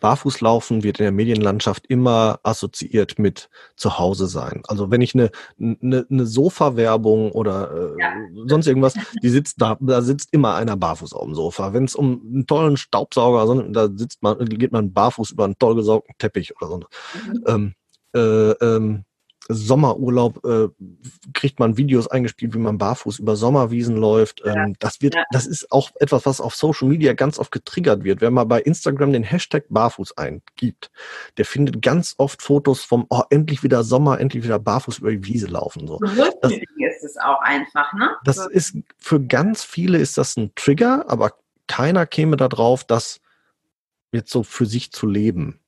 S2: Barfußlaufen wird in der Medienlandschaft immer assoziiert mit zu Hause sein. Also wenn ich eine, eine, eine Sofa-Werbung oder äh, ja. sonst irgendwas, die sitzt da, da sitzt immer einer barfuß auf dem Sofa. Wenn es um einen tollen Staubsauger, da sitzt man, geht man barfuß über einen toll gesaugten Teppich oder so. Mhm. Ähm, äh, ähm, Sommerurlaub äh, kriegt man Videos eingespielt, wie man barfuß über Sommerwiesen läuft. Ähm, ja. Das wird, ja. das ist auch etwas, was auf Social Media ganz oft getriggert wird. Wenn man bei Instagram den Hashtag barfuß eingibt, der findet ganz oft Fotos vom, oh, endlich wieder Sommer, endlich wieder barfuß über die Wiese laufen. So.
S1: Das, ist es auch einfach, ne?
S2: Das so. ist, für ganz viele ist das ein Trigger, aber keiner käme darauf, das jetzt so für sich zu leben.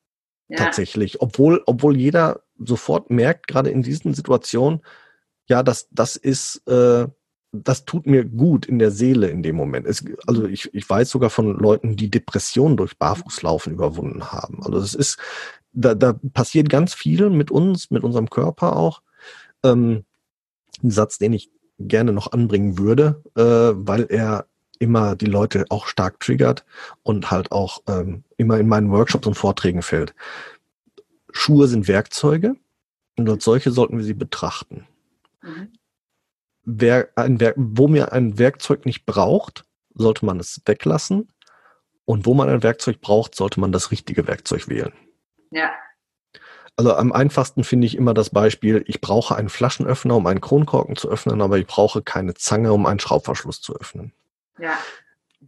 S2: Ja. Tatsächlich. Obwohl, obwohl jeder sofort merkt, gerade in diesen Situationen, ja, das, das ist, äh, das tut mir gut in der Seele in dem Moment. Es, also ich, ich weiß sogar von Leuten, die Depressionen durch Barfußlaufen überwunden haben. Also es ist, da, da passiert ganz viel mit uns, mit unserem Körper auch. Ähm, ein Satz, den ich gerne noch anbringen würde, äh, weil er immer die Leute auch stark triggert und halt auch ähm, immer in meinen Workshops und Vorträgen fällt. Schuhe sind Werkzeuge und als solche sollten wir sie betrachten. Mhm. Wer ein Werk, wo mir ein Werkzeug nicht braucht, sollte man es weglassen. Und wo man ein Werkzeug braucht, sollte man das richtige Werkzeug wählen.
S1: Ja.
S2: Also am einfachsten finde ich immer das Beispiel, ich brauche einen Flaschenöffner, um einen Kronkorken zu öffnen, aber ich brauche keine Zange, um einen Schraubverschluss zu öffnen.
S1: Ja.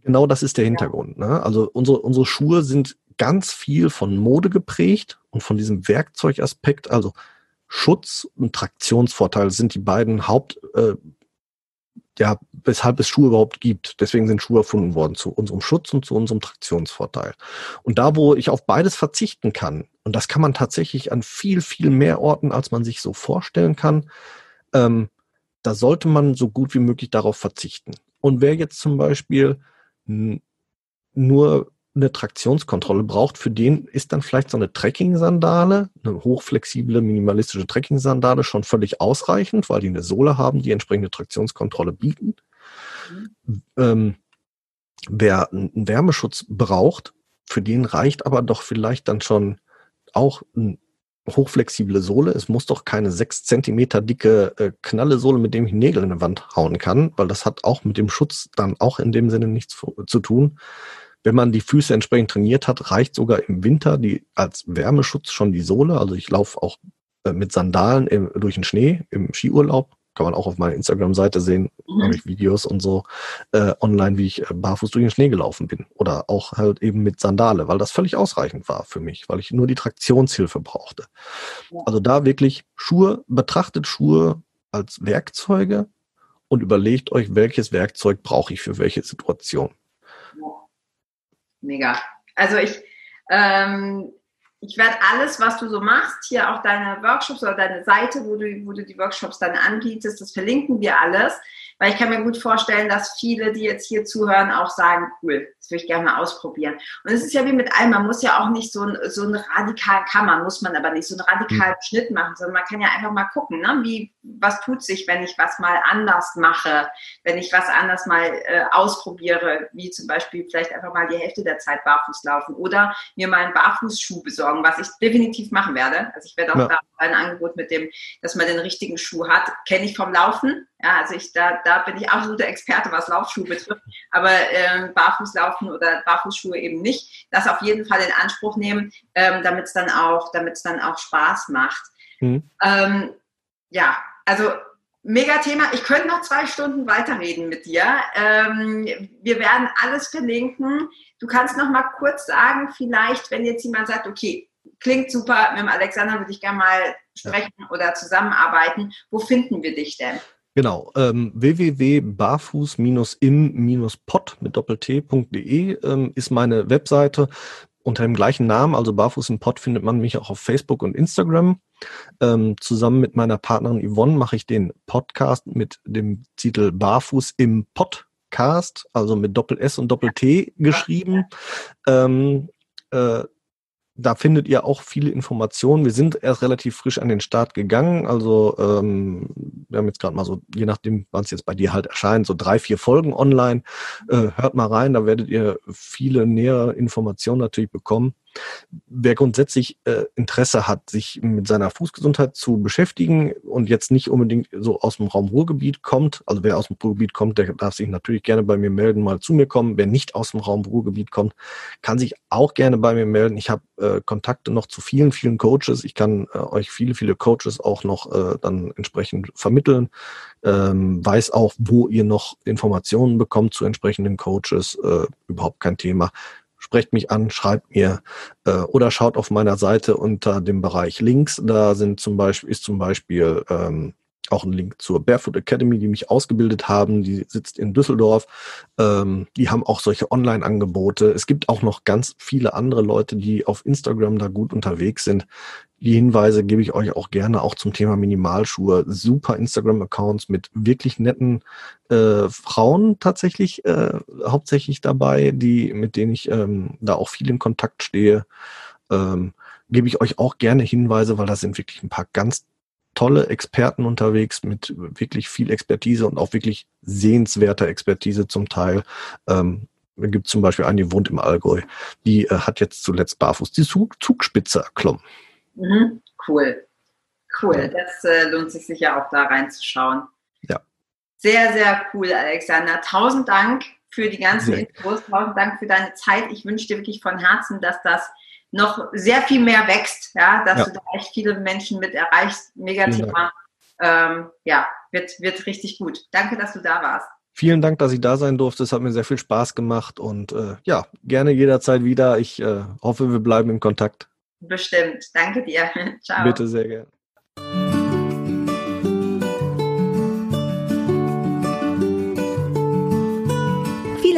S2: Genau das ist der Hintergrund. Ne? Also unsere, unsere Schuhe sind ganz viel von Mode geprägt und von diesem Werkzeugaspekt, also Schutz und Traktionsvorteil sind die beiden Haupt, äh, ja, weshalb es Schuhe überhaupt gibt. Deswegen sind Schuhe erfunden worden, zu unserem Schutz und zu unserem Traktionsvorteil. Und da, wo ich auf beides verzichten kann, und das kann man tatsächlich an viel, viel mehr Orten, als man sich so vorstellen kann, ähm, da sollte man so gut wie möglich darauf verzichten. Und wer jetzt zum Beispiel nur eine Traktionskontrolle braucht, für den ist dann vielleicht so eine Trekking-Sandale, eine hochflexible, minimalistische Trekking-Sandale schon völlig ausreichend, weil die eine Sohle haben, die entsprechende Traktionskontrolle bieten. Mhm. Ähm, wer einen Wärmeschutz braucht, für den reicht aber doch vielleicht dann schon auch ein hochflexible Sohle. Es muss doch keine sechs Zentimeter dicke äh, Knallesohle, mit dem ich Nägel in die Wand hauen kann, weil das hat auch mit dem Schutz dann auch in dem Sinne nichts zu tun. Wenn man die Füße entsprechend trainiert hat, reicht sogar im Winter die als Wärmeschutz schon die Sohle. Also ich laufe auch äh, mit Sandalen im, durch den Schnee im Skiurlaub kann man auch auf meiner Instagram-Seite sehen, mhm. habe ich Videos und so äh, online, wie ich äh, barfuß durch den Schnee gelaufen bin. Oder auch halt eben mit Sandale, weil das völlig ausreichend war für mich, weil ich nur die Traktionshilfe brauchte. Ja. Also da wirklich Schuhe, betrachtet Schuhe als Werkzeuge und überlegt euch, welches Werkzeug brauche ich für welche Situation.
S1: Mega. Also ich, ähm, ich werde alles, was du so machst, hier auch deine Workshops oder deine Seite, wo du, wo du die Workshops dann anbietest, das verlinken wir alles. Weil ich kann mir gut vorstellen, dass viele, die jetzt hier zuhören, auch sagen, cool, das würde ich gerne mal ausprobieren. Und es ist ja wie mit allem, man muss ja auch nicht so, ein, so einen radikalen, kann man, muss man aber nicht so einen radikalen mhm. Schnitt machen, sondern man kann ja einfach mal gucken, ne? wie, was tut sich, wenn ich was mal anders mache, wenn ich was anders mal äh, ausprobiere, wie zum Beispiel vielleicht einfach mal die Hälfte der Zeit barfuß laufen oder mir mal einen Barfußschuh besorgen, was ich definitiv machen werde. Also ich werde auch ja. da ein Angebot mit dem, dass man den richtigen Schuh hat, kenne ich vom Laufen. Ja, also ich, da, da bin ich absoluter Experte, was Laufschuhe betrifft, aber ähm, Barfußlaufen oder Barfußschuhe eben nicht. Das auf jeden Fall in Anspruch nehmen, ähm, damit es dann auch, damit es dann auch Spaß macht. Mhm. Ähm, ja, also mega Thema. Ich könnte noch zwei Stunden weiterreden mit dir. Ähm, wir werden alles verlinken. Du kannst noch mal kurz sagen, vielleicht, wenn jetzt jemand sagt, okay, klingt super, mit dem Alexander würde ich gerne mal sprechen oder zusammenarbeiten. Wo finden wir dich denn?
S2: Genau, ähm, www.barfuß-im-pod mit doppelt-t.de ähm, ist meine Webseite. Unter dem gleichen Namen, also Barfuß im Pod, findet man mich auch auf Facebook und Instagram. Ähm, zusammen mit meiner Partnerin Yvonne mache ich den Podcast mit dem Titel Barfuß im Podcast, also mit Doppel-S und Doppel-T geschrieben. Ähm, äh, da findet ihr auch viele Informationen. Wir sind erst relativ frisch an den Start gegangen. Also ähm, wir haben jetzt gerade mal so, je nachdem, wann es jetzt bei dir halt erscheint, so drei, vier Folgen online. Äh, hört mal rein, da werdet ihr viele nähere Informationen natürlich bekommen wer grundsätzlich äh, Interesse hat, sich mit seiner Fußgesundheit zu beschäftigen und jetzt nicht unbedingt so aus dem Raum Ruhrgebiet kommt, also wer aus dem Ruhrgebiet kommt, der darf sich natürlich gerne bei mir melden, mal zu mir kommen. Wer nicht aus dem Raum Ruhrgebiet kommt, kann sich auch gerne bei mir melden. Ich habe äh, Kontakte noch zu vielen, vielen Coaches. Ich kann äh, euch viele, viele Coaches auch noch äh, dann entsprechend vermitteln. Ähm, weiß auch, wo ihr noch Informationen bekommt zu entsprechenden Coaches. Äh, überhaupt kein Thema sprecht mich an, schreibt mir äh, oder schaut auf meiner Seite unter dem Bereich Links. Da sind zum Beispiel, ist zum Beispiel ähm, auch ein Link zur Barefoot Academy, die mich ausgebildet haben. Die sitzt in Düsseldorf. Ähm, die haben auch solche Online-Angebote. Es gibt auch noch ganz viele andere Leute, die auf Instagram da gut unterwegs sind. die Hinweise gebe ich euch auch gerne auch zum Thema Minimalschuhe. Super Instagram-Accounts mit wirklich netten äh, Frauen tatsächlich äh, hauptsächlich dabei, die mit denen ich ähm, da auch viel in Kontakt stehe. Ähm, gebe ich euch auch gerne Hinweise, weil da sind wirklich ein paar ganz tolle Experten unterwegs mit wirklich viel Expertise und auch wirklich sehenswerter Expertise zum Teil. Ähm, gibt zum Beispiel eine, die wohnt im Allgäu. Die äh, hat jetzt zuletzt barfuß die Zug Zugspitze erklommen.
S1: Mhm, cool. Cool. Das äh, lohnt sich sicher auch da reinzuschauen.
S2: Ja.
S1: Sehr, sehr cool, Alexander. Tausend Dank für die ganzen sehr. Infos. Tausend Dank für deine Zeit. Ich wünsche dir wirklich von Herzen, dass das noch sehr viel mehr wächst, ja, dass ja. du da echt viele Menschen mit erreichst. Mega Thema. Ähm, ja, wird, wird richtig gut. Danke, dass du da warst.
S2: Vielen Dank, dass ich da sein durfte. Es hat mir sehr viel Spaß gemacht und äh, ja, gerne jederzeit wieder. Ich äh, hoffe, wir bleiben in Kontakt.
S1: Bestimmt. Danke dir.
S2: Ciao. Bitte sehr gerne.